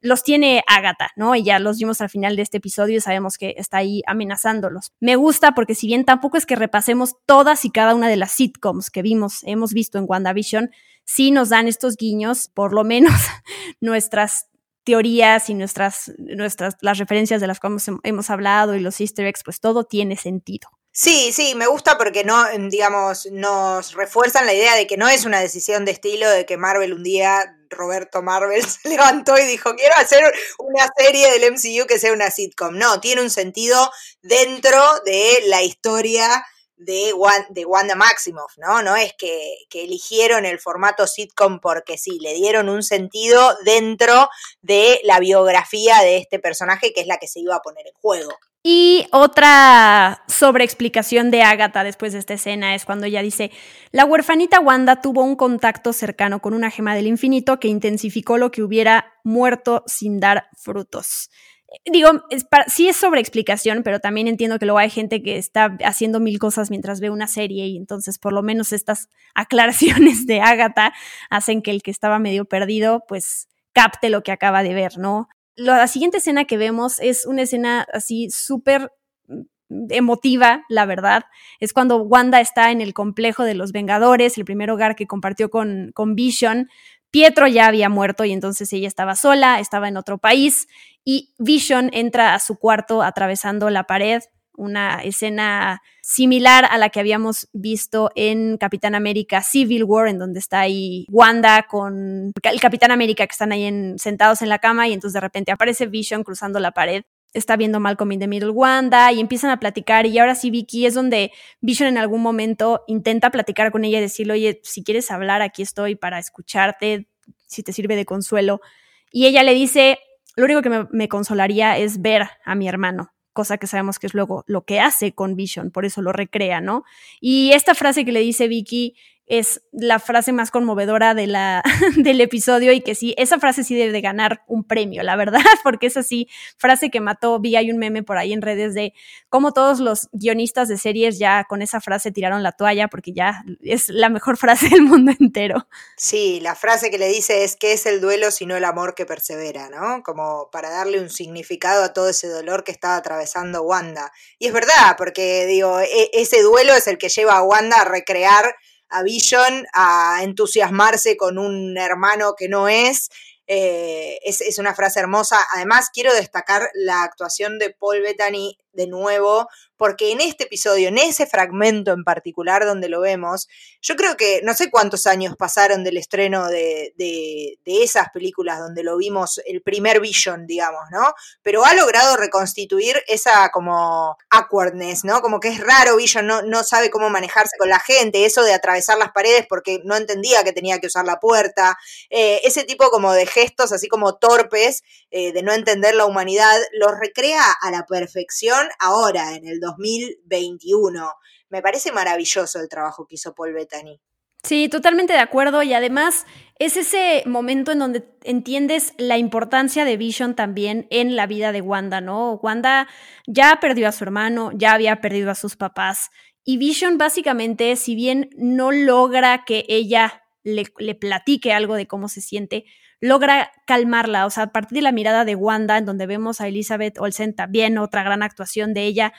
los tiene Agatha, ¿no? Y ya los vimos al final de este episodio y sabemos que está ahí amenazándolos. Me gusta porque si bien tampoco es que repasemos todas y cada una de las sitcoms que vimos, hemos visto en WandaVision, sí nos dan estos guiños, por lo menos nuestras teorías y nuestras, nuestras, las referencias de las cuales hemos hablado y los easter eggs, pues todo tiene sentido. Sí, sí, me gusta porque no, digamos, nos refuerzan la idea de que no es una decisión de estilo de que Marvel un día, Roberto Marvel se levantó y dijo, quiero hacer una serie del MCU que sea una sitcom. No, tiene un sentido dentro de la historia de, Wanda Maximoff, ¿no? No es que, que, eligieron el formato sitcom porque sí, le dieron un sentido dentro de la biografía de este personaje que es la que se iba a poner en juego. Y otra sobreexplicación de Agatha después de esta escena es cuando ella dice, la huerfanita Wanda tuvo un contacto cercano con una gema del infinito que intensificó lo que hubiera muerto sin dar frutos. Digo, es sí es sobreexplicación, pero también entiendo que luego hay gente que está haciendo mil cosas mientras ve una serie y entonces por lo menos estas aclaraciones de Agatha hacen que el que estaba medio perdido pues capte lo que acaba de ver, ¿no? la siguiente escena que vemos es una escena así súper emotiva, la verdad. Es cuando Wanda está en el complejo de los Vengadores, el primer hogar que compartió con, con Vision. Pietro ya había muerto y entonces ella estaba sola, estaba en otro país y Vision entra a su cuarto atravesando la pared una escena similar a la que habíamos visto en Capitán América Civil War, en donde está ahí Wanda con el Capitán América que están ahí sentados en la cama y entonces de repente aparece Vision cruzando la pared. Está viendo Malcolm in the Middle Wanda y empiezan a platicar y ahora sí Vicky es donde Vision en algún momento intenta platicar con ella y decirle, oye, si quieres hablar, aquí estoy para escucharte, si te sirve de consuelo. Y ella le dice, lo único que me consolaría es ver a mi hermano cosa que sabemos que es luego lo que hace con Vision, por eso lo recrea, ¿no? Y esta frase que le dice Vicky es la frase más conmovedora de la, del episodio y que sí, esa frase sí debe de ganar un premio, la verdad, porque es así, frase que mató, vi hay un meme por ahí en redes de cómo todos los guionistas de series ya con esa frase tiraron la toalla porque ya es la mejor frase del mundo entero. Sí, la frase que le dice es que es el duelo sino el amor que persevera, ¿no? Como para darle un significado a todo ese dolor que estaba atravesando Wanda. Y es verdad, porque digo, e, ese duelo es el que lleva a Wanda a recrear a Vision a entusiasmarse con un hermano que no es. Eh, es, es, una frase hermosa. Además, quiero destacar la actuación de Paul Bettany de nuevo, porque en este episodio, en ese fragmento en particular donde lo vemos, yo creo que no sé cuántos años pasaron del estreno de, de, esas películas donde lo vimos, el primer Vision, digamos, ¿no? Pero ha logrado reconstituir esa como awkwardness, ¿no? Como que es raro, Vision no, no sabe cómo manejarse con la gente, eso de atravesar las paredes porque no entendía que tenía que usar la puerta, eh, ese tipo como de gestos así como torpes, eh, de no entender la humanidad, los recrea a la perfección ahora, en el 2021. Me parece maravilloso el trabajo que hizo Paul Bettany. Sí, totalmente de acuerdo y además es ese momento en donde entiendes la importancia de Vision también en la vida de Wanda, ¿no? Wanda ya perdió a su hermano, ya había perdido a sus papás y Vision básicamente, si bien no logra que ella le, le platique algo de cómo se siente, logra calmarla, o sea, a partir de la mirada de Wanda, en donde vemos a Elizabeth Olsen también, otra gran actuación de ella,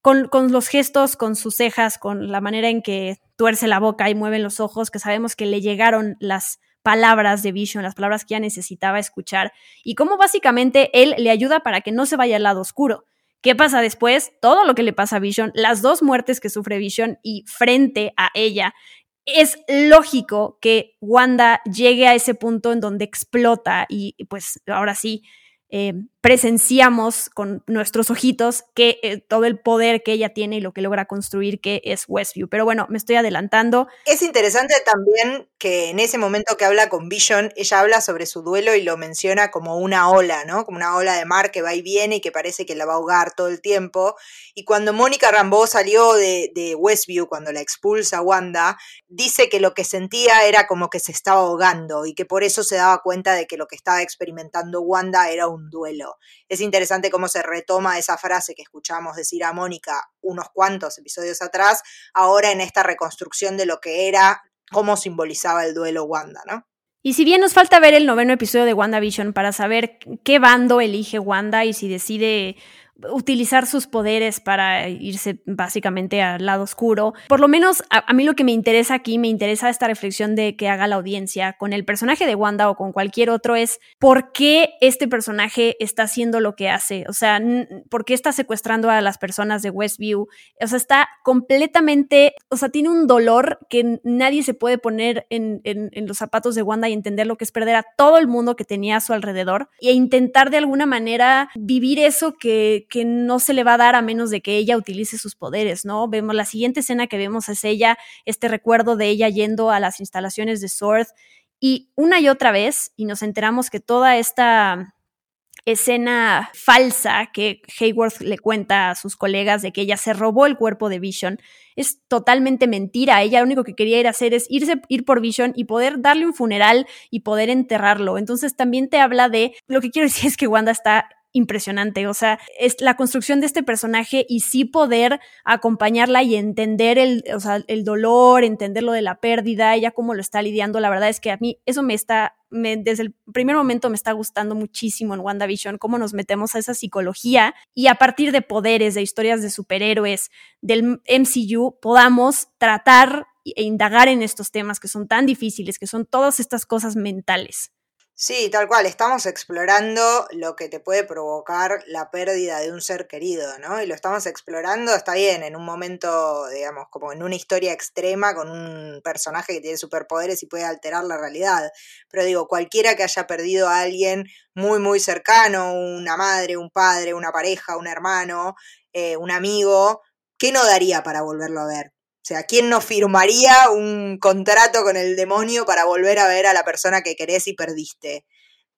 con, con, los gestos, con sus cejas, con la manera en que tuerce la boca y mueve los ojos, que sabemos que le llegaron las palabras de Vision, las palabras que ella necesitaba escuchar, y cómo básicamente él le ayuda para que no se vaya al lado oscuro. ¿Qué pasa después? Todo lo que le pasa a Vision, las dos muertes que sufre Vision y frente a ella, es lógico que Wanda llegue a ese punto en donde explota y pues ahora sí eh, presenciamos con nuestros ojitos que eh, todo el poder que ella tiene y lo que logra construir que es Westview. Pero bueno, me estoy adelantando. Es interesante también que en ese momento que habla con Vision, ella habla sobre su duelo y lo menciona como una ola, ¿no? Como una ola de mar que va y viene y que parece que la va a ahogar todo el tiempo. Y cuando Mónica Rambeau salió de, de Westview, cuando la expulsa Wanda, dice que lo que sentía era como que se estaba ahogando y que por eso se daba cuenta de que lo que estaba experimentando Wanda era un duelo. Es interesante cómo se retoma esa frase que escuchamos decir a Mónica unos cuantos episodios atrás, ahora en esta reconstrucción de lo que era, cómo simbolizaba el duelo Wanda, ¿no? Y si bien nos falta ver el noveno episodio de WandaVision para saber qué bando elige Wanda y si decide utilizar sus poderes para irse básicamente al lado oscuro. Por lo menos a, mí lo que me interesa aquí, me interesa esta reflexión de que haga la audiencia con el personaje de Wanda o con cualquier otro es por qué este personaje está haciendo lo que hace, o sea, por qué está secuestrando a las personas de Westview, o sea, está completamente, o sea, tiene un dolor que nadie se puede poner en, en los zapatos de Wanda y entender lo que es perder a todo el mundo que tenía a su alrededor e intentar de alguna manera vivir eso que que no se le va a dar a menos de que ella utilice sus poderes, ¿no? Vemos la siguiente escena que vemos es ella, este recuerdo de ella yendo a las instalaciones de Sword y una y otra vez, y nos enteramos que toda esta escena falsa que Hayworth le cuenta a sus colegas de que ella se robó el cuerpo de Vision es totalmente mentira. Ella lo único que quería ir a hacer es irse, ir por Vision y poder darle un funeral y poder enterrarlo. Entonces también te habla de, lo que quiero decir es que Wanda está impresionante. O sea, es la construcción de este personaje y sí poder acompañarla y entender el, o sea, el dolor, entender lo de la pérdida, ella cómo lo está lidiando. La verdad es que a mí eso me está, me, desde el primer momento me está gustando muchísimo en WandaVision, cómo nos metemos a esa psicología y a partir de poderes, de historias de superhéroes, del MCU, podamos tratar e indagar en estos temas que son tan difíciles, que son todas estas cosas mentales. Sí, tal cual, estamos explorando lo que te puede provocar la pérdida de un ser querido, ¿no? Y lo estamos explorando, está bien, en un momento, digamos, como en una historia extrema con un personaje que tiene superpoderes y puede alterar la realidad. Pero digo, cualquiera que haya perdido a alguien muy, muy cercano, una madre, un padre, una pareja, un hermano, eh, un amigo, ¿qué no daría para volverlo a ver? O sea, ¿quién no firmaría un contrato con el demonio para volver a ver a la persona que querés y perdiste?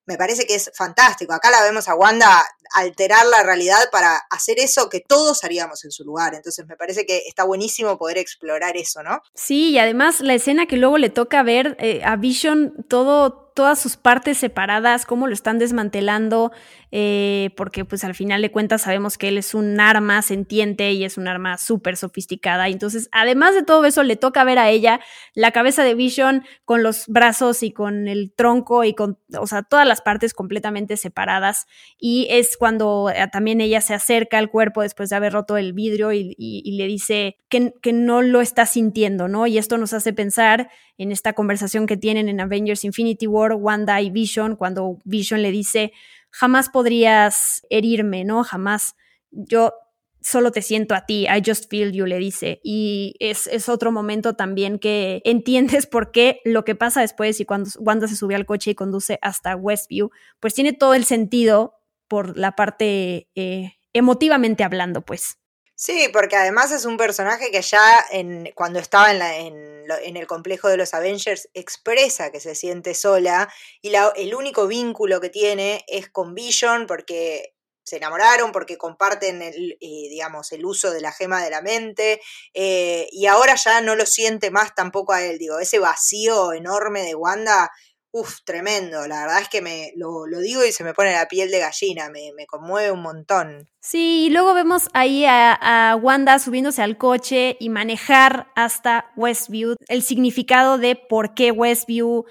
Me parece que es fantástico. Acá la vemos a Wanda alterar la realidad para hacer eso que todos haríamos en su lugar. Entonces me parece que está buenísimo poder explorar eso, ¿no? Sí, y además la escena que luego le toca ver eh, a Vision todo todas sus partes separadas, cómo lo están desmantelando, eh, porque pues al final de cuentas sabemos que él es un arma sentiente y es un arma súper sofisticada. Entonces, además de todo eso, le toca ver a ella la cabeza de Vision con los brazos y con el tronco y con, o sea, todas las partes completamente separadas. Y es cuando eh, también ella se acerca al cuerpo después de haber roto el vidrio y, le dice que no lo está sintiendo, ¿no? Y esto nos hace pensar en esta conversación que tienen en Avengers Infinity War, Wanda y Vision, cuando Vision le dice, jamás podrías herirme, ¿no? Jamás yo solo te siento a ti, I just feel you, le dice. Y es, es, otro momento también que entiendes por qué lo que pasa después y cuando Wanda se sube al coche y conduce hasta Westview, pues tiene todo el sentido por la parte eh, emotivamente hablando, pues. Sí, porque además es un personaje que ya en, cuando estaba en, la, en, en, el complejo de los Avengers expresa que se siente sola y la, el único vínculo que tiene es con Vision porque se enamoraron, porque comparten el, eh, digamos, el uso de la gema de la mente eh, y ahora ya no lo siente más tampoco a él, digo, ese vacío enorme de Wanda Uf, tremendo. La verdad es que me lo, digo y se me pone la piel de gallina, me, me conmueve un montón. Sí, y luego vemos ahí a, Wanda subiéndose al coche y manejar hasta Westview. El significado de por qué Westview,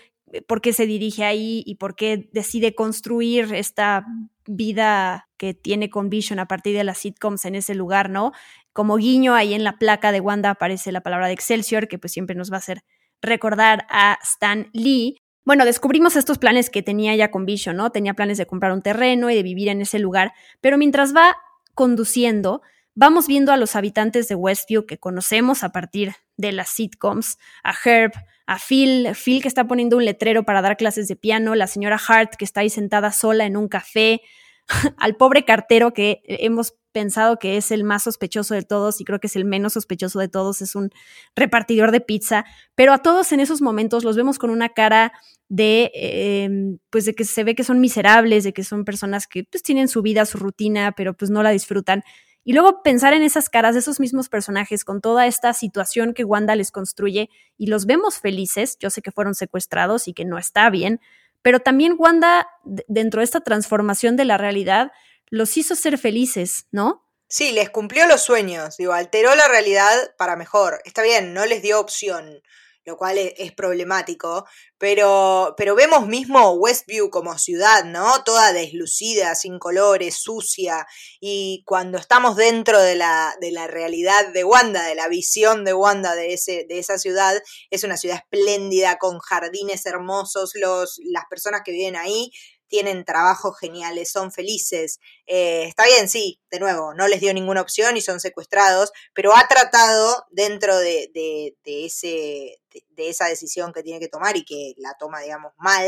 por qué se dirige ahí y por qué decide construir esta vida que tiene con Vision a partir de las sitcoms en ese lugar, ¿no? Como guiño, ahí en la placa de Wanda aparece la palabra de Excelsior, que pues siempre nos va a hacer recordar a Stan Lee. Bueno, descubrimos estos planes que tenía ya con Vision, ¿no? Tenía planes de comprar un terreno y de vivir en ese lugar, pero mientras va conduciendo, vamos viendo a los habitantes de Westview que conocemos a partir de las sitcoms, a Herb, a Phil, Phil que está poniendo un letrero para dar clases de piano, la señora Hart que está ahí sentada sola en un café, al pobre cartero que hemos pensado que es el más sospechoso de todos y creo que es el menos sospechoso de todos, es un repartidor de pizza, pero a todos en esos momentos los vemos con una cara de, em, pues de que se ve que son miserables, de que son personas que pues tienen su vida, su rutina, pero pues no la disfrutan. Y luego pensar en esas caras de esos mismos personajes con toda esta situación que Wanda les construye y los vemos felices, yo sé que fueron secuestrados y que no está bien, pero también Wanda, dentro de esta transformación de la realidad, los hizo ser felices, ¿no? Sí, les cumplió los sueños, digo, alteró la realidad para mejor. Está bien, no les dio opción, lo cual es, problemático, pero, pero vemos mismo Westview como ciudad, ¿no? Toda deslucida, sin colores, sucia, y cuando estamos dentro de la, de la realidad de Wanda, de la visión de Wanda de, ese, de esa ciudad, es una ciudad espléndida, con jardines hermosos, los, las personas que viven ahí tienen trabajos geniales, son felices. Eh, está bien, sí, de nuevo, no les dio ninguna opción y son secuestrados, pero ha tratado dentro de, de, ese, de, esa decisión que tiene que tomar y que la toma, digamos, mal,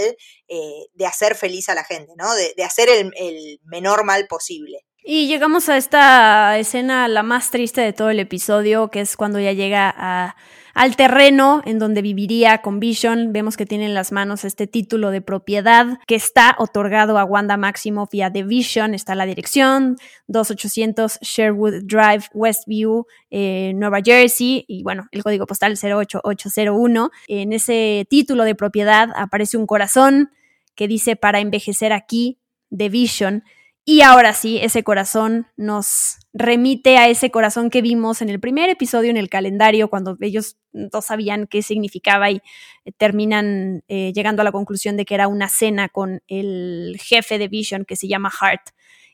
eh, de hacer feliz a la gente, ¿no? De, hacer el, el menor mal posible. Y llegamos a esta escena, la más triste de todo el episodio, que es cuando ya llega a al terreno en donde viviría con Vision. Vemos que tiene en las manos este título de propiedad que está otorgado a Wanda Maximoff y The Vision. Está la dirección, 2800 Sherwood Drive, Westview, eh, Nueva Jersey, y bueno, el código postal 08801. En ese título de propiedad aparece un corazón que dice para envejecer aquí, The Vision. Y ahora sí, ese corazón nos remite a ese corazón que vimos en el primer episodio en el calendario, cuando ellos no sabían qué significaba y eh, terminan eh, llegando a la conclusión de que era una cena con el jefe de Vision que se llama Hart.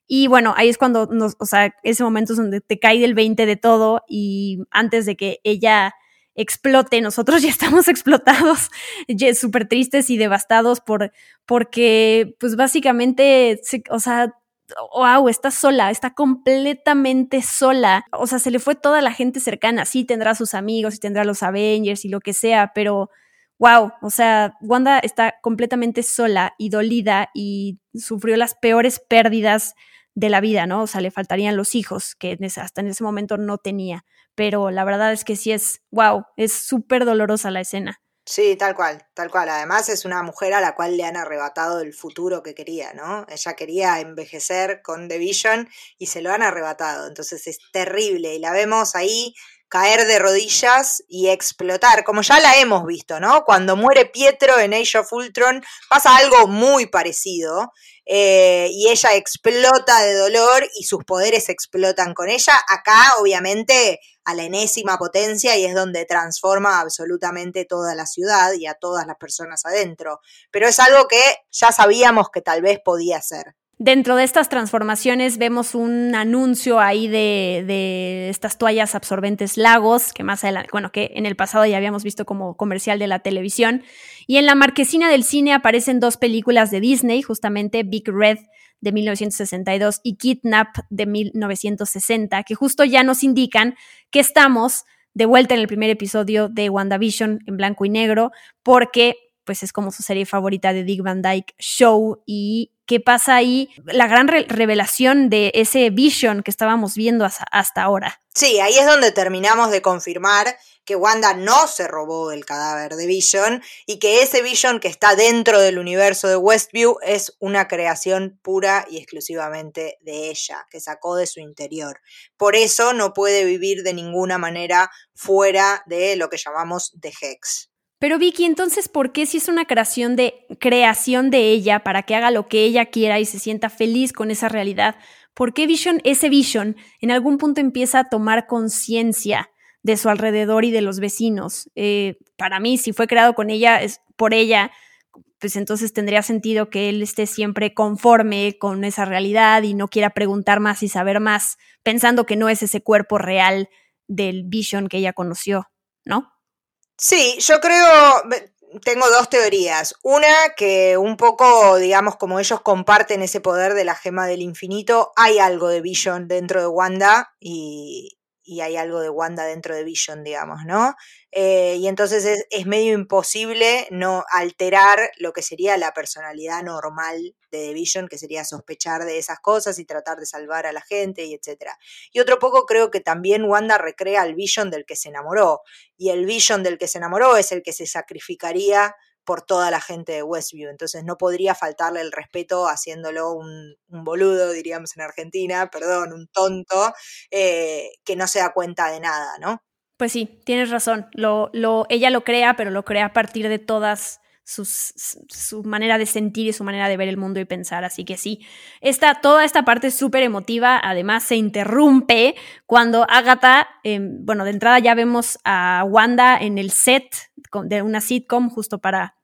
Y bueno, ahí es cuando, nos, o sea, ese momento es donde te cae del 20 de todo y antes de que ella explote, nosotros ya estamos explotados, súper tristes y devastados por, porque pues básicamente, o sea, wow, está sola, está completamente sola. O sea, se le fue toda la gente cercana. Sí, tendrá sus amigos y tendrá los Avengers y lo que sea, pero wow, o sea, Wanda está completamente sola y dolida y sufrió las peores pérdidas de la vida, ¿no? O sea, le faltarían los hijos, que hasta en ese momento no tenía. Pero la verdad es que sí es, wow, es súper dolorosa la escena. Sí, tal cual, tal cual. Además es una mujer a la cual le han arrebatado el futuro que quería, ¿no? Ella quería envejecer con The Vision y se lo han arrebatado. Entonces es terrible y la vemos ahí caer de rodillas y explotar, como ya la hemos visto, ¿no? Cuando muere Pietro en Age of Ultron pasa algo muy parecido eh, y ella explota de dolor y sus poderes explotan con ella. Acá, obviamente, a la enésima potencia y es donde transforma absolutamente toda la ciudad y a todas las personas adentro. Pero es algo que ya sabíamos que tal vez podía ser. Dentro de estas transformaciones vemos un anuncio ahí de, estas toallas absorbentes Lagos, que más adelante, bueno, que en el pasado ya habíamos visto como comercial de la televisión. Y en la marquesina del cine aparecen dos películas de Disney, justamente Big Red de 1962 y Kidnap de 1960, que justo ya nos indican que estamos de vuelta en el primer episodio de WandaVision en blanco y negro, porque pues es como su serie favorita de Dick Van Dyke Show y qué pasa ahí, la gran revelación de ese Vision que estábamos viendo hasta, ahora. Sí, ahí es donde terminamos de confirmar que Wanda no se robó el cadáver de Vision y que ese Vision que está dentro del universo de Westview es una creación pura y exclusivamente de ella, que sacó de su interior. Por eso no puede vivir de ninguna manera fuera de lo que llamamos The Hex. Pero Vicky, entonces, ¿por qué si es una creación de creación de ella para que haga lo que ella quiera y se sienta feliz con esa realidad? ¿Por qué Vision, ese Vision, en algún punto empieza a tomar conciencia de su alrededor y de los vecinos? Eh, para mí, si fue creado con ella, es por ella, pues entonces tendría sentido que él esté siempre conforme con esa realidad y no quiera preguntar más y saber más, pensando que no es ese cuerpo real del Vision que ella conoció, ¿no? Sí, yo creo, tengo dos teorías. Una, que un poco, digamos, como ellos comparten ese poder de la gema del infinito, hay algo de Vision dentro de Wanda y, y hay algo de Wanda dentro de Vision, digamos, ¿no? Eh, y entonces es, medio imposible no alterar lo que sería la personalidad normal de The Vision, que sería sospechar de esas cosas y tratar de salvar a la gente y etcétera. Y otro poco creo que también Wanda recrea el Vision del que se enamoró. Y el Vision del que se enamoró es el que se sacrificaría por toda la gente de Westview. Entonces no podría faltarle el respeto haciéndolo un, boludo, diríamos en Argentina, perdón, un tonto, eh, que no se da cuenta de nada, ¿no? Pues sí, tienes razón. Lo, lo, ella lo crea, pero lo crea a partir de todas sus, su manera de sentir y su manera de ver el mundo y pensar. Así que sí, esta, toda esta parte súper emotiva. Además, se interrumpe cuando Agatha, em, bueno, de entrada ya vemos a Wanda en el set de una sitcom justo para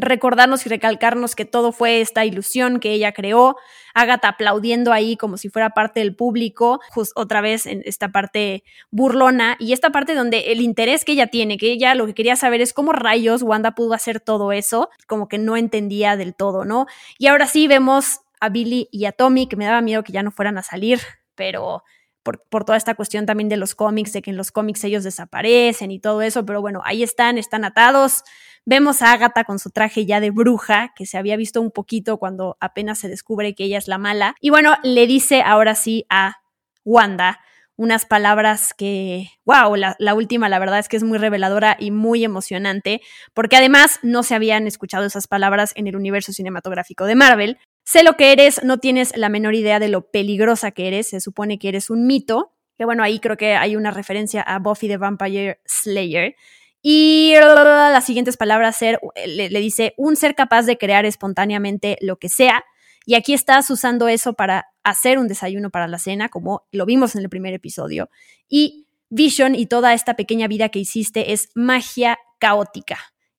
recordarnos y recalcarnos que todo fue esta ilusión que ella creó, Agatha aplaudiendo ahí como si fuera parte del público, otra vez en esta parte burlona y esta parte donde el interés que ella tiene, que ella lo que quería saber es cómo rayos Wanda pudo hacer todo eso, como que no entendía del todo, ¿no? Y ahora sí vemos a Billy y a Tommy, que me daba miedo que ya no fueran a salir, pero por, por, toda esta cuestión también de los cómics, de que en los cómics ellos desaparecen y todo eso, pero bueno, ahí están, están atados, Vemos a Agatha con su traje ya de bruja, que se había visto un poquito cuando apenas se descubre que ella es la mala. Y bueno, le dice ahora sí a Wanda unas palabras que, wow, la, la, última la verdad es que es muy reveladora y muy emocionante, porque además no se habían escuchado esas palabras en el universo cinematográfico de Marvel. Sé lo que eres, no tienes la menor idea de lo peligrosa que eres, se supone que eres un mito, que bueno, ahí creo que hay una referencia a Buffy the Vampire Slayer. Y las siguientes palabras ser, le, le dice, un ser capaz de crear espontáneamente lo que sea, y aquí estás usando eso para hacer un desayuno para la cena, como lo vimos en el primer episodio. Y Vision y toda esta pequeña vida que hiciste es magia caótica.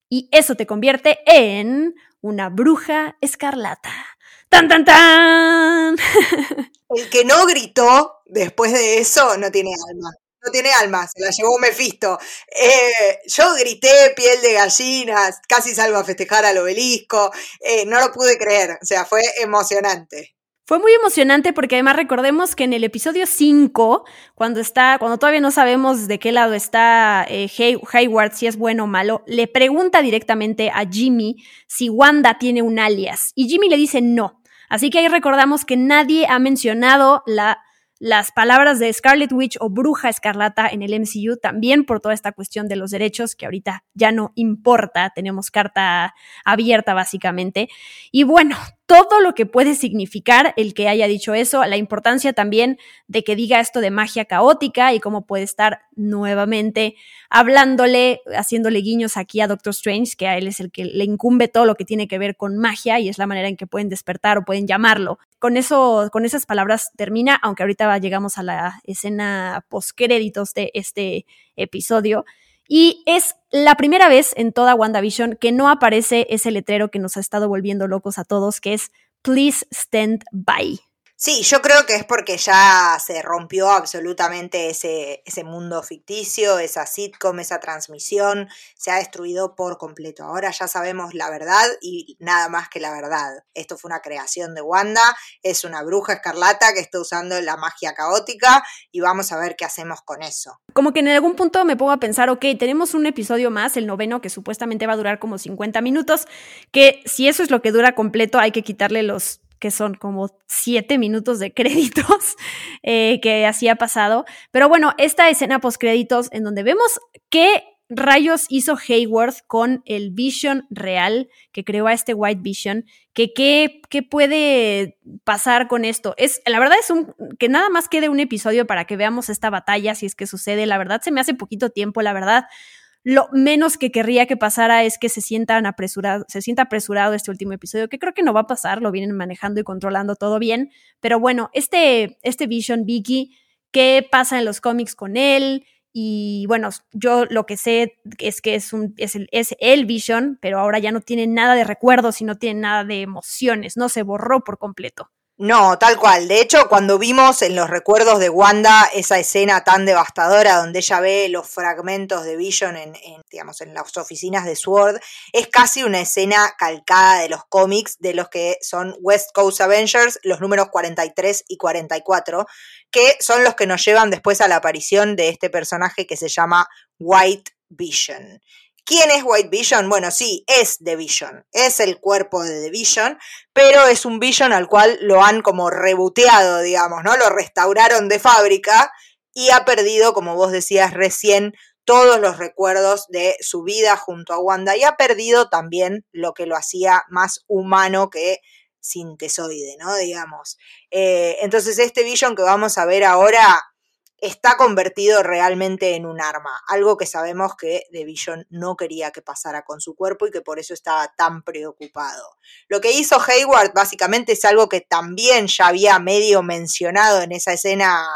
Y eso te convierte en una bruja escarlata. ¡Tan, tan, tan! El que no gritó después de eso no tiene alma no tiene alma, se la llevó Mephisto. Eh, yo grité piel de gallinas, casi salgo a festejar al obelisco, eh, no lo pude creer, o sea, fue emocionante. Fue muy emocionante porque además recordemos que en el episodio 5, cuando está, cuando todavía no sabemos de qué lado está eh, Hayward, si es bueno o malo, le pregunta directamente a Jimmy si Wanda tiene un alias. Y Jimmy le dice no. Así que ahí recordamos que nadie ha mencionado la las palabras de Scarlet Witch o Bruja Escarlata en el MCU, también por toda esta cuestión de los derechos que ahorita ya no importa, tenemos carta abierta básicamente. Y bueno, todo lo que puede significar el que haya dicho eso, la importancia también de que diga esto de magia caótica y cómo puede estar nuevamente hablándole, haciéndole guiños aquí a Doctor Strange, que a él es el que le incumbe todo lo que tiene que ver con magia y es la manera en que pueden despertar o pueden llamarlo. Con eso, con esas palabras termina, aunque ahorita llegamos a la escena post créditos de este episodio. Y es la primera vez en toda WandaVision que no aparece ese letrero que nos ha estado volviendo locos a todos, que es Please Stand By. Sí, yo creo que es porque ya se rompió absolutamente ese, ese mundo ficticio, esa sitcom, esa transmisión, se ha destruido por completo. Ahora ya sabemos la verdad y nada más que la verdad. Esto fue una creación de Wanda, es una bruja escarlata que está usando la magia caótica y vamos a ver qué hacemos con eso. Como que en algún punto me pongo a pensar, ok, tenemos un episodio más, el noveno, que supuestamente va a durar como 50 minutos, que si eso es lo que dura completo, hay que quitarle los que son como siete minutos de créditos eh, que así ha pasado. Pero bueno, esta escena post créditos en donde vemos qué rayos hizo Hayward con el Vision real que creó a este White Vision, que qué, qué puede pasar con esto. Es, la verdad es un, que nada más quede un episodio para que veamos esta batalla, si es que sucede. La verdad se me hace poquito tiempo, la verdad. Lo menos que querría que pasara es que se sientan apresurados, se sienta apresurado este último episodio, que creo que no va a pasar, lo vienen manejando y controlando todo bien. Pero bueno, este, este Vision Vicky, ¿qué pasa en los cómics con él? Y bueno, yo lo que sé es que es, un, es, el, es el Vision, pero ahora ya no tiene nada de recuerdos y no tiene nada de emociones, no se borró por completo. No, tal cual. De hecho, cuando vimos en los recuerdos de Wanda esa escena tan devastadora donde ella ve los fragmentos de Vision en, digamos, en las oficinas de Sword, es casi una escena calcada de los cómics de los que son West Coast Avengers, los números 43 y 44, que son los que nos llevan después a la aparición de este personaje que se llama White Vision. ¿Quién es White Vision? Bueno, sí, es The Vision, es el cuerpo de The Vision, pero es un Vision al cual lo han como reboteado, digamos, ¿no? Lo restauraron de fábrica y ha perdido, como vos decías recién, todos los recuerdos de su vida junto a Wanda y ha perdido también lo que lo hacía más humano que sintesoide, ¿no? Digamos. Eh, entonces este Vision que vamos a ver ahora está convertido realmente en un arma, algo que sabemos que The Vision no quería que pasara con su cuerpo y que por eso estaba tan preocupado. Lo que hizo Hayward básicamente es algo que también ya había medio mencionado en esa escena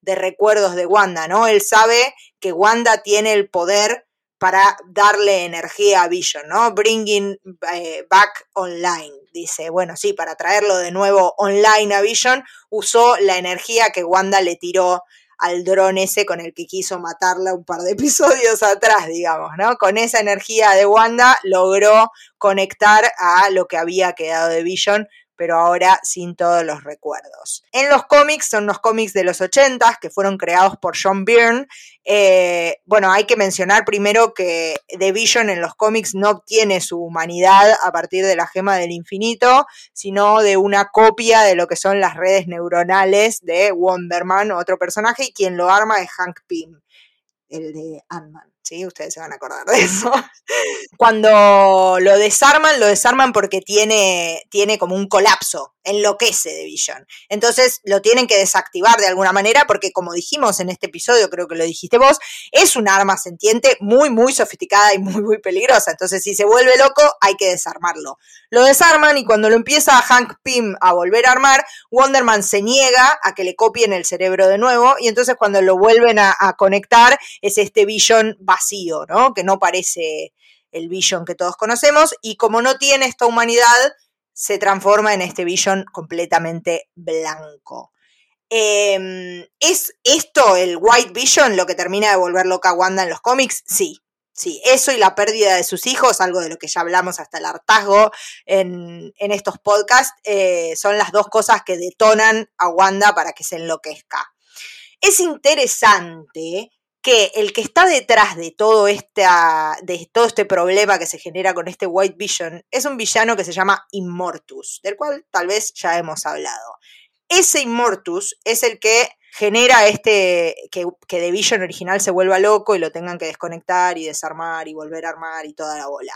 de recuerdos de Wanda, ¿no? Él sabe que Wanda tiene el poder para darle energía a Vision, ¿no? Bringing eh, back online. Dice, bueno, sí, para traerlo de nuevo online a Vision, usó la energía que Wanda le tiró al dron ese con el que quiso matarla un par de episodios atrás, digamos, ¿no? Con esa energía de Wanda logró conectar a lo que había quedado de Vision pero ahora sin todos los recuerdos. En los cómics, son los cómics de los 80 que fueron creados por John Byrne. Eh, bueno, hay que mencionar primero que The Vision en los cómics no obtiene su humanidad a partir de la gema del infinito, sino de una copia de lo que son las redes neuronales de Wonderman, otro personaje, y quien lo arma es Hank Pym, el de Ant-Man. ¿Sí? Ustedes se van a acordar de eso. Cuando lo desarman, lo desarman porque tiene, tiene como un colapso, enloquece de Vision. Entonces lo tienen que desactivar de alguna manera porque como dijimos en este episodio, creo que lo dijiste vos, es un arma sentiente muy, muy sofisticada y muy, muy peligrosa. Entonces si se vuelve loco, hay que desarmarlo. Lo desarman y cuando lo empieza Hank Pym a volver a armar, Wonderman se niega a que le copien el cerebro de nuevo y entonces cuando lo vuelven a, a conectar es este Vision vacío, ¿no? Que no parece el Vision que todos conocemos y como no tiene esta humanidad, se transforma en este Vision completamente blanco. Eh, ¿Es esto, el White Vision, lo que termina de volver loca a Wanda en los cómics? Sí, sí. Eso y la pérdida de sus hijos, algo de lo que ya hablamos hasta el hartazgo en, en estos podcasts, eh, son las dos cosas que detonan a Wanda para que se enloquezca. Es interesante que el que está detrás de todo, esta, de todo este problema que se genera con este White Vision es un villano que se llama Immortus, del cual tal vez ya hemos hablado. Ese Immortus es el que genera este que, que The Vision original se vuelva loco y lo tengan que desconectar y desarmar y volver a armar y toda la bola.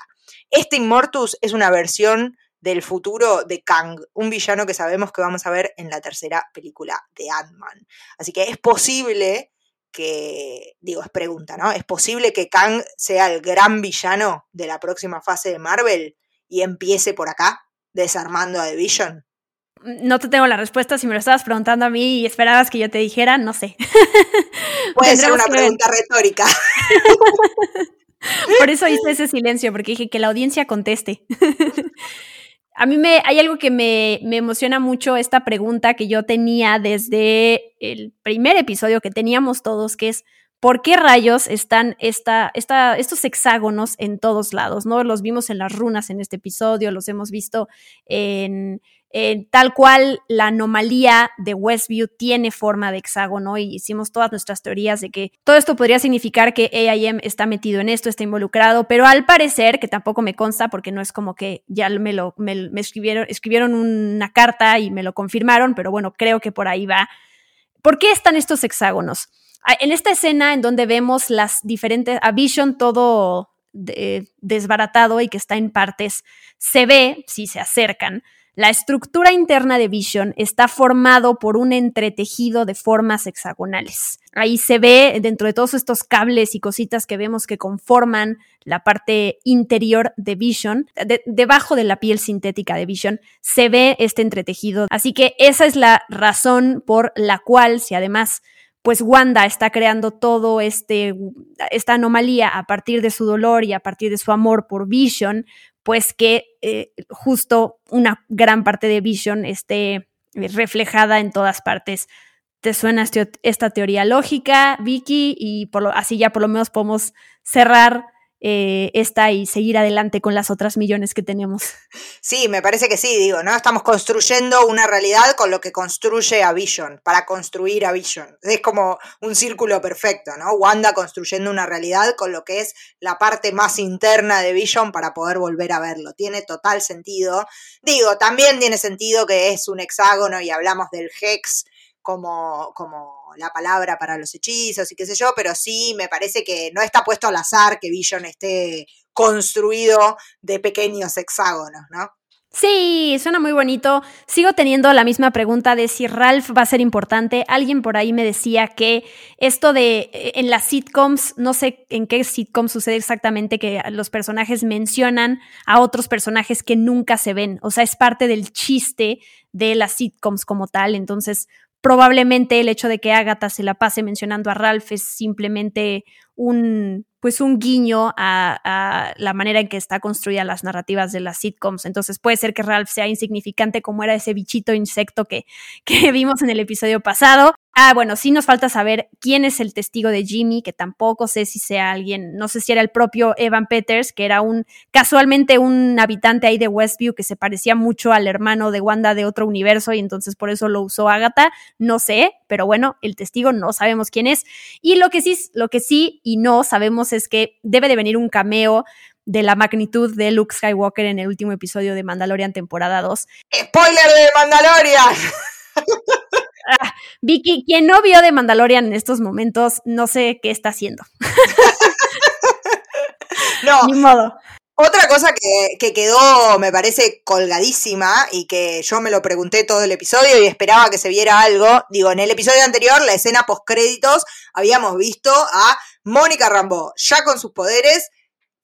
Este Immortus es una versión del futuro de Kang, un villano que sabemos que vamos a ver en la tercera película de Ant-Man. Así que es posible que, digo, es pregunta, ¿no? ¿Es posible que Kang sea el gran villano de la próxima fase de Marvel y empiece por acá, desarmando a The Vision? No te tengo la respuesta, si me lo estabas preguntando a mí y esperabas que yo te dijera, no sé. Puede ser una pregunta retórica. Por eso hice ese silencio, porque dije que la audiencia conteste. A mí me, hay algo que me, me, emociona mucho esta pregunta que yo tenía desde el primer episodio que teníamos todos, que es ¿por qué rayos están esta, esta, estos hexágonos en todos lados? ¿no? Los vimos en las runas en este episodio, los hemos visto en, en tal cual la anomalía de Westview tiene forma de hexágono y hicimos todas nuestras teorías de que todo esto podría significar que AIM está metido en esto, está involucrado, pero al parecer, que tampoco me consta porque no es como que ya me lo me, escribieron, escribieron una carta y me lo confirmaron, pero bueno, creo que por ahí va. ¿Por qué están estos hexágonos? En esta escena en donde vemos las diferentes, a Vision todo de, desbaratado y que está en partes, se ve, si se acercan, la estructura interna de Vision está formado por un entretejido de formas hexagonales. Ahí se ve, dentro de todos estos cables y cositas que vemos que conforman la parte interior de Vision, de, debajo de la piel sintética de Vision, se ve este entretejido. Así que esa es la razón por la cual, si además pues Wanda está creando todo este esta anomalía a partir de su dolor y a partir de su amor por Vision, pues que eh, justo una gran parte de Vision esté reflejada en todas partes. ¿Te suena este, esta teoría lógica, Vicky? Y por lo, así ya por lo menos podemos cerrar eh, esta y seguir adelante con las otras millones que tenemos. Sí, me parece que sí, digo, ¿no? Estamos construyendo una realidad con lo que construye a Vision, para construir a Vision. Es como un círculo perfecto, ¿no? Wanda construyendo una realidad con lo que es la parte más interna de Vision para poder volver a verlo. Tiene total sentido. Digo, también tiene sentido que es un hexágono y hablamos del Hex como, como la palabra para los hechizos y qué sé yo, pero sí me parece que no está puesto al azar que Vision esté construido de pequeños hexágonos, ¿no? Sí, suena muy bonito. Sigo teniendo la misma pregunta de si Ralph va a ser importante. Alguien por ahí me decía que esto de eh, en las sitcoms, no sé en qué sitcom sucede exactamente que los personajes mencionan a otros personajes que nunca se ven. O sea, es parte del chiste de las sitcoms como tal. Entonces, probablemente el hecho de que Agatha se la pase mencionando a Ralph es simplemente un pues un guiño a, la manera en que está construida las narrativas de las sitcoms. Entonces puede ser que Ralph sea insignificante como era ese bichito insecto que, que vimos en el episodio pasado. Ah, bueno, sí nos falta saber quién es el testigo de Jimmy, que tampoco sé si sea alguien, no sé si era el propio Evan Peters, que era un, casualmente un habitante ahí de Westview que se parecía mucho al hermano de Wanda de otro universo y entonces por eso lo usó Agatha, no sé, pero bueno, el testigo no sabemos quién es. Y lo que sí, lo que sí y no sabemos es que debe de venir un cameo de la magnitud de Luke Skywalker en el último episodio de Mandalorian temporada 2. ¡Spoiler de Mandalorian! Ah, Vicky, quien no vio de Mandalorian en estos momentos, no sé qué está haciendo. no. Ni modo. Otra cosa que, que, quedó, me parece, colgadísima y que yo me lo pregunté todo el episodio y esperaba que se viera algo. Digo, en el episodio anterior, la escena post créditos, habíamos visto a Mónica Rambeau ya con sus poderes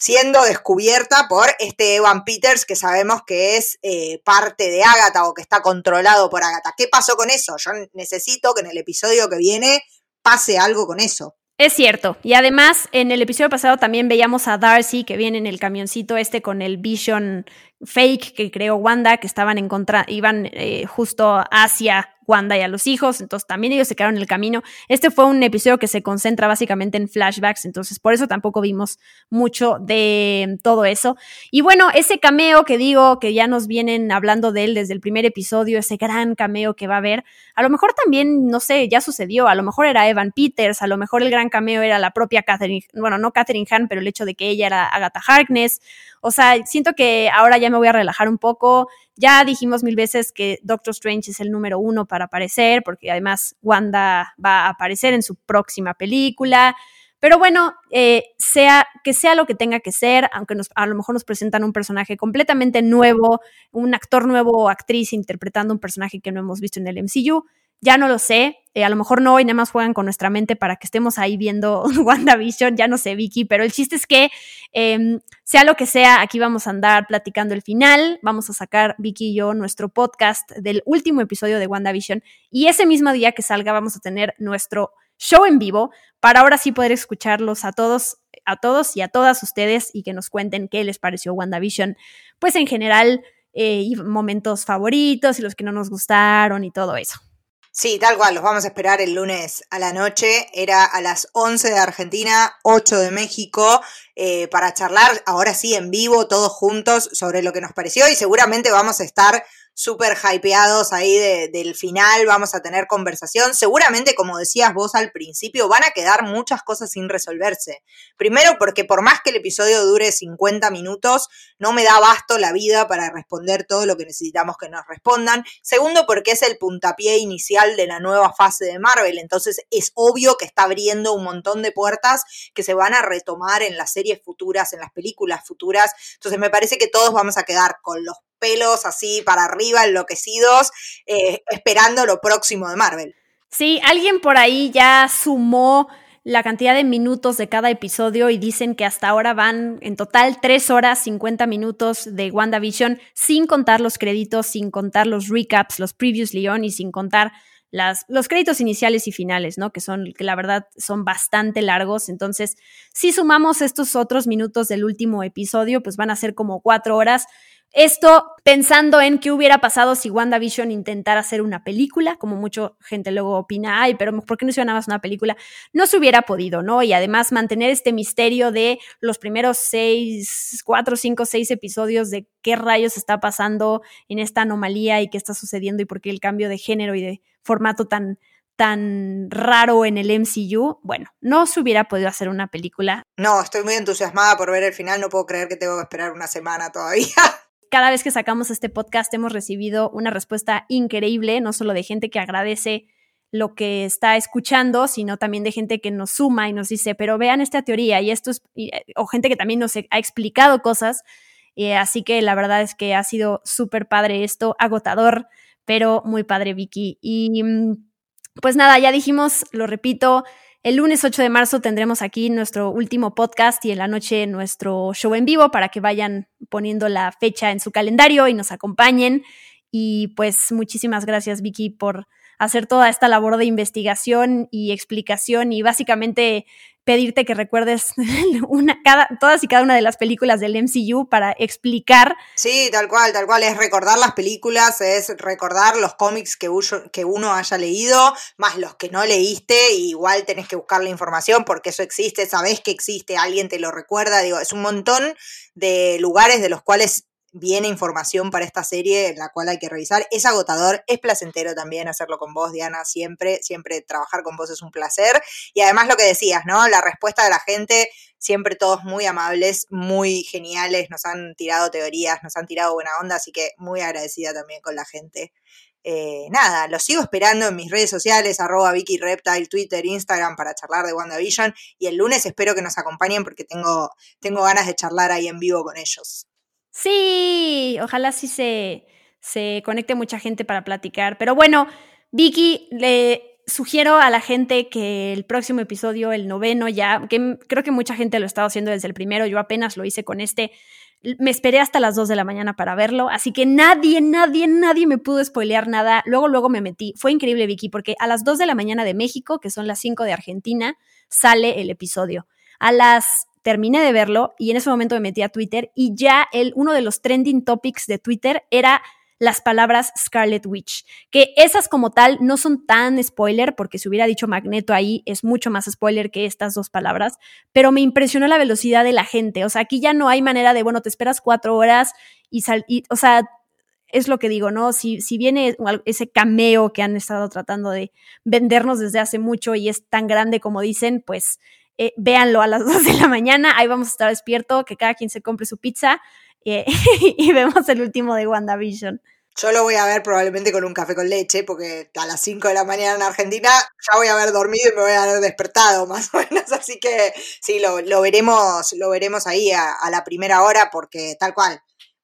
siendo descubierta por este Evan Peters que sabemos que es eh, parte de Agatha o que está controlado por Agatha. ¿Qué pasó con eso? Yo necesito que en el episodio que viene pase algo con eso. Es cierto. Y además, en el episodio pasado también veíamos a Darcy que viene en el camioncito este con el Vision fake que creó Wanda, que estaban en contra, iban eh, justo hacia Wanda y a los hijos, entonces también ellos se quedaron en el camino. Este fue un episodio que se concentra básicamente en flashbacks, entonces por eso tampoco vimos mucho de todo eso. Y bueno, ese cameo que digo, que ya nos vienen hablando de él desde el primer episodio, ese gran cameo que va a haber, a lo mejor también, no sé, ya sucedió, a lo mejor era Evan Peters, a lo mejor el gran cameo era la propia Catherine, bueno, no Catherine Hahn, pero el hecho de que ella era Agatha Harkness. O sea, siento que ahora ya me voy a relajar un poco. Ya dijimos mil veces que Doctor Strange es el número uno para aparecer, porque además Wanda va a aparecer en su próxima película. Pero bueno, eh, sea que sea lo que tenga que ser, aunque nos, a lo mejor nos presentan un personaje completamente nuevo, un actor nuevo o actriz interpretando un personaje que no hemos visto en el MCU, ya no lo sé. Eh, a lo mejor no y nada más juegan con nuestra mente para que estemos ahí viendo WandaVision, ya no sé, Vicky, pero el chiste es que em, sea lo que sea, aquí vamos a andar platicando el final, vamos a sacar Vicky y yo nuestro podcast del último episodio de WandaVision y ese mismo día que salga vamos a tener nuestro show en vivo para ahora sí poder escucharlos a todos, a todos y a todas ustedes y que nos cuenten qué les pareció WandaVision, pues en general, eh, y momentos favoritos y los que no nos gustaron y todo eso. Sí, tal cual, los vamos a esperar el lunes a la noche. Era a las 11 de Argentina, 8 de México, eh, para charlar ahora sí en vivo, todos juntos, sobre lo que nos pareció y seguramente vamos a estar súper hypeados ahí del final, vamos a tener conversación. Seguramente, como decías vos al principio, van a quedar muchas cosas sin resolverse. Primero, porque por más que el episodio dure 50 minutos, no me da abasto la vida para responder todo lo que necesitamos que nos respondan. Segundo, porque es el puntapié inicial de la nueva fase de Marvel, entonces es obvio que está abriendo un montón de puertas que se van a retomar en las series futuras, en las películas futuras. Entonces me parece que todos vamos a quedar con los pelos así para arriba, enloquecidos, eh, esperando lo próximo de Marvel. Sí, alguien por ahí ya sumó la cantidad de minutos de cada episodio y dicen que hasta ahora van en total 3 horas 50 minutos de WandaVision sin contar los créditos, sin contar los recaps, los previously on y sin contar las, los créditos iniciales y finales, ¿no? Que son, que la verdad son bastante largos. Entonces, si sumamos estos otros minutos del último episodio, pues van a ser como cuatro horas. Esto pensando en qué hubiera pasado si WandaVision intentara hacer una película, como mucha gente luego opina, ay, pero ¿por qué no hicieron nada más una película? No se hubiera podido, ¿no? Y además mantener este misterio de los primeros seis, cuatro, cinco, seis episodios de qué rayos está pasando en esta anomalía y qué está sucediendo y por qué el cambio de género y de formato tan, tan raro en el MCU, bueno, no se hubiera podido hacer una película. No, estoy muy entusiasmada por ver el final, no puedo creer que tengo que esperar una semana todavía. cada vez que sacamos este podcast hemos recibido una respuesta increíble, no solo de gente que agradece lo que está escuchando, sino también de gente que nos suma y nos dice, pero vean esta teoría y esto es, o gente que también nos ha explicado cosas. Eh, así que la verdad es que ha sido súper padre esto, agotador, pero muy padre, Vicky. Y mm, pues nada, ya dijimos, lo repito, el lunes 8 de marzo tendremos aquí nuestro último podcast y en la noche nuestro show en vivo para que vayan poniendo la fecha en su calendario y nos acompañen. Y pues muchísimas gracias Vicky por hacer toda esta labor de investigación y explicación y básicamente pedirte que recuerdes una, cada, todas y cada una de las películas del MCU para explicar. Sí, tal cual, tal cual. Es recordar las películas, es recordar los cómics que, que uno haya leído, más los que no leíste, igual tenés que buscar la información porque eso existe, sabés que existe, alguien te lo recuerda. Digo, es un montón de lugares de los cuales viene información para esta serie, la cual hay que revisar. Es agotador, es placentero también hacerlo con vos, Diana, siempre, siempre trabajar con vos es un placer. Y además lo que decías, ¿no? La respuesta de la gente, siempre todos muy amables, muy geniales, nos han tirado teorías, nos han tirado buena onda, así que muy agradecida también con la gente. Eh, nada, los sigo esperando en mis redes sociales, arroba Vicky Reptile, Twitter, Instagram para charlar de WandaVision y el lunes espero que nos acompañen porque tengo, tengo ganas de charlar ahí en vivo con ellos. Sí, ojalá sí se, se conecte mucha gente para platicar. Pero bueno, Vicky, le sugiero a la gente que el próximo episodio, el noveno ya, que creo que mucha gente lo estaba haciendo desde el primero, yo apenas lo hice con este, me esperé hasta las 2 de la mañana para verlo, así que nadie, nadie, nadie me pudo spoilear nada. Luego, luego me metí. Fue increíble, Vicky, porque a las 2 de la mañana de México, que son las 5 de Argentina, sale el episodio. A las terminé de verlo y en ese momento me metí a Twitter y ya el, uno de los trending topics de Twitter era las palabras Scarlet Witch, que esas como tal no son tan spoiler, porque si hubiera dicho Magneto ahí es mucho más spoiler que estas dos palabras, pero me impresionó la velocidad de la gente, o sea, aquí ya no hay manera de, bueno, te esperas cuatro horas y, sal, o sea, es lo que digo, ¿no? Si, si viene ese cameo que han estado tratando de vendernos desde hace mucho y es tan grande como dicen, pues eh, véanlo a las 2 de la mañana, ahí vamos a estar despierto, que cada quien se compre su pizza eh, y vemos el último de WandaVision. Yo lo voy a ver probablemente con un café con leche, porque a las 5 de la mañana en Argentina ya voy a haber dormido y me voy a haber despertado, más o menos. Así que sí, lo, lo veremos, lo veremos ahí a, a, la primera hora, porque tal cual.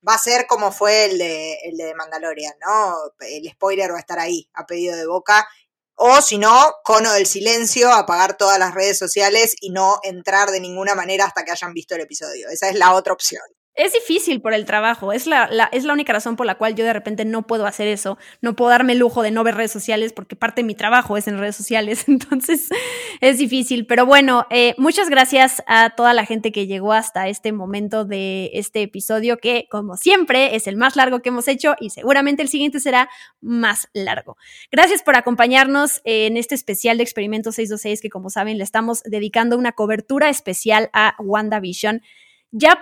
Va a ser como fue el de, el de Mandalorian, ¿no? El spoiler va a estar ahí, a pedido de boca, o si no, cono del silencio, apagar todas las redes sociales y no entrar de ninguna manera hasta que hayan visto el episodio. Esa es la otra opción. Es difícil por el trabajo, es la, es la única razón por la cual yo de repente no puedo hacer eso, no puedo darme el lujo de no ver redes sociales porque parte de mi trabajo es en redes sociales, entonces es difícil. Pero bueno, eh, muchas gracias a toda la gente que llegó hasta este momento de este episodio que como siempre es el más largo que hemos hecho y seguramente el siguiente será más largo. Gracias por acompañarnos en este especial de Experimento 626 que como saben le estamos dedicando una cobertura especial a WandaVision. Ya,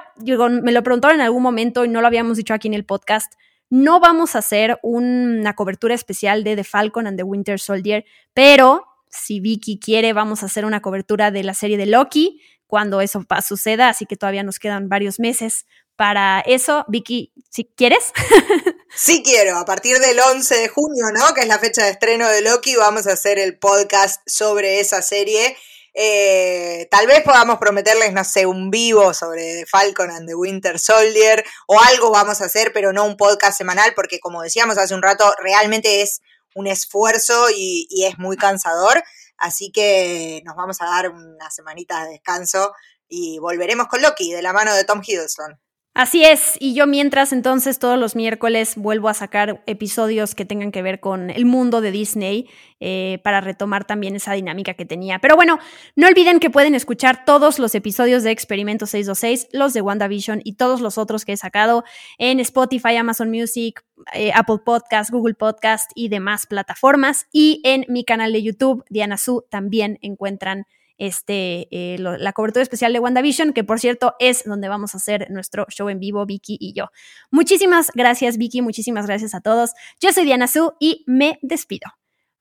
me lo preguntaron en algún momento y no lo habíamos dicho aquí en el podcast. No vamos a hacer una cobertura especial de The Falcon and the Winter Soldier, pero si Vicky quiere, vamos a hacer una cobertura de la serie de Loki cuando eso suceda, así que todavía nos quedan varios meses para eso. Vicky, si quieres. Sí quiero, a partir del 11 de junio, ¿no? Que es la fecha de estreno de Loki, vamos a hacer el podcast sobre esa serie eh, tal vez podamos prometerles, no sé, un vivo sobre The Falcon and the Winter Soldier o algo vamos a hacer, pero no un podcast semanal, porque como decíamos hace un rato, realmente es un esfuerzo y, y es muy cansador. Así que nos vamos a dar unas semanitas de descanso y volveremos con Loki de la mano de Tom Hiddleston. Así es, y yo mientras entonces todos los miércoles vuelvo a sacar episodios que tengan que ver con el mundo de Disney eh, para retomar también esa dinámica que tenía. Pero bueno, no olviden que pueden escuchar todos los episodios de Experimento 626, los de WandaVision y todos los otros que he sacado en Spotify, Amazon Music, eh, Apple Podcast, Google Podcast y demás plataformas. Y en mi canal de YouTube, Diana Su, también encuentran este, eh, lo, la cobertura especial de WandaVision, que por cierto es donde vamos a hacer nuestro show en vivo, Vicky y yo. Muchísimas gracias, Vicky, muchísimas gracias a todos. Yo soy Diana Su y me despido.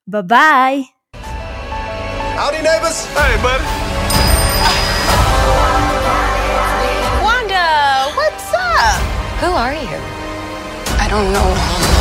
Bye bye. Howdy, neighbors. Hey, buddy. Wanda, what's up? Who are you? I don't know.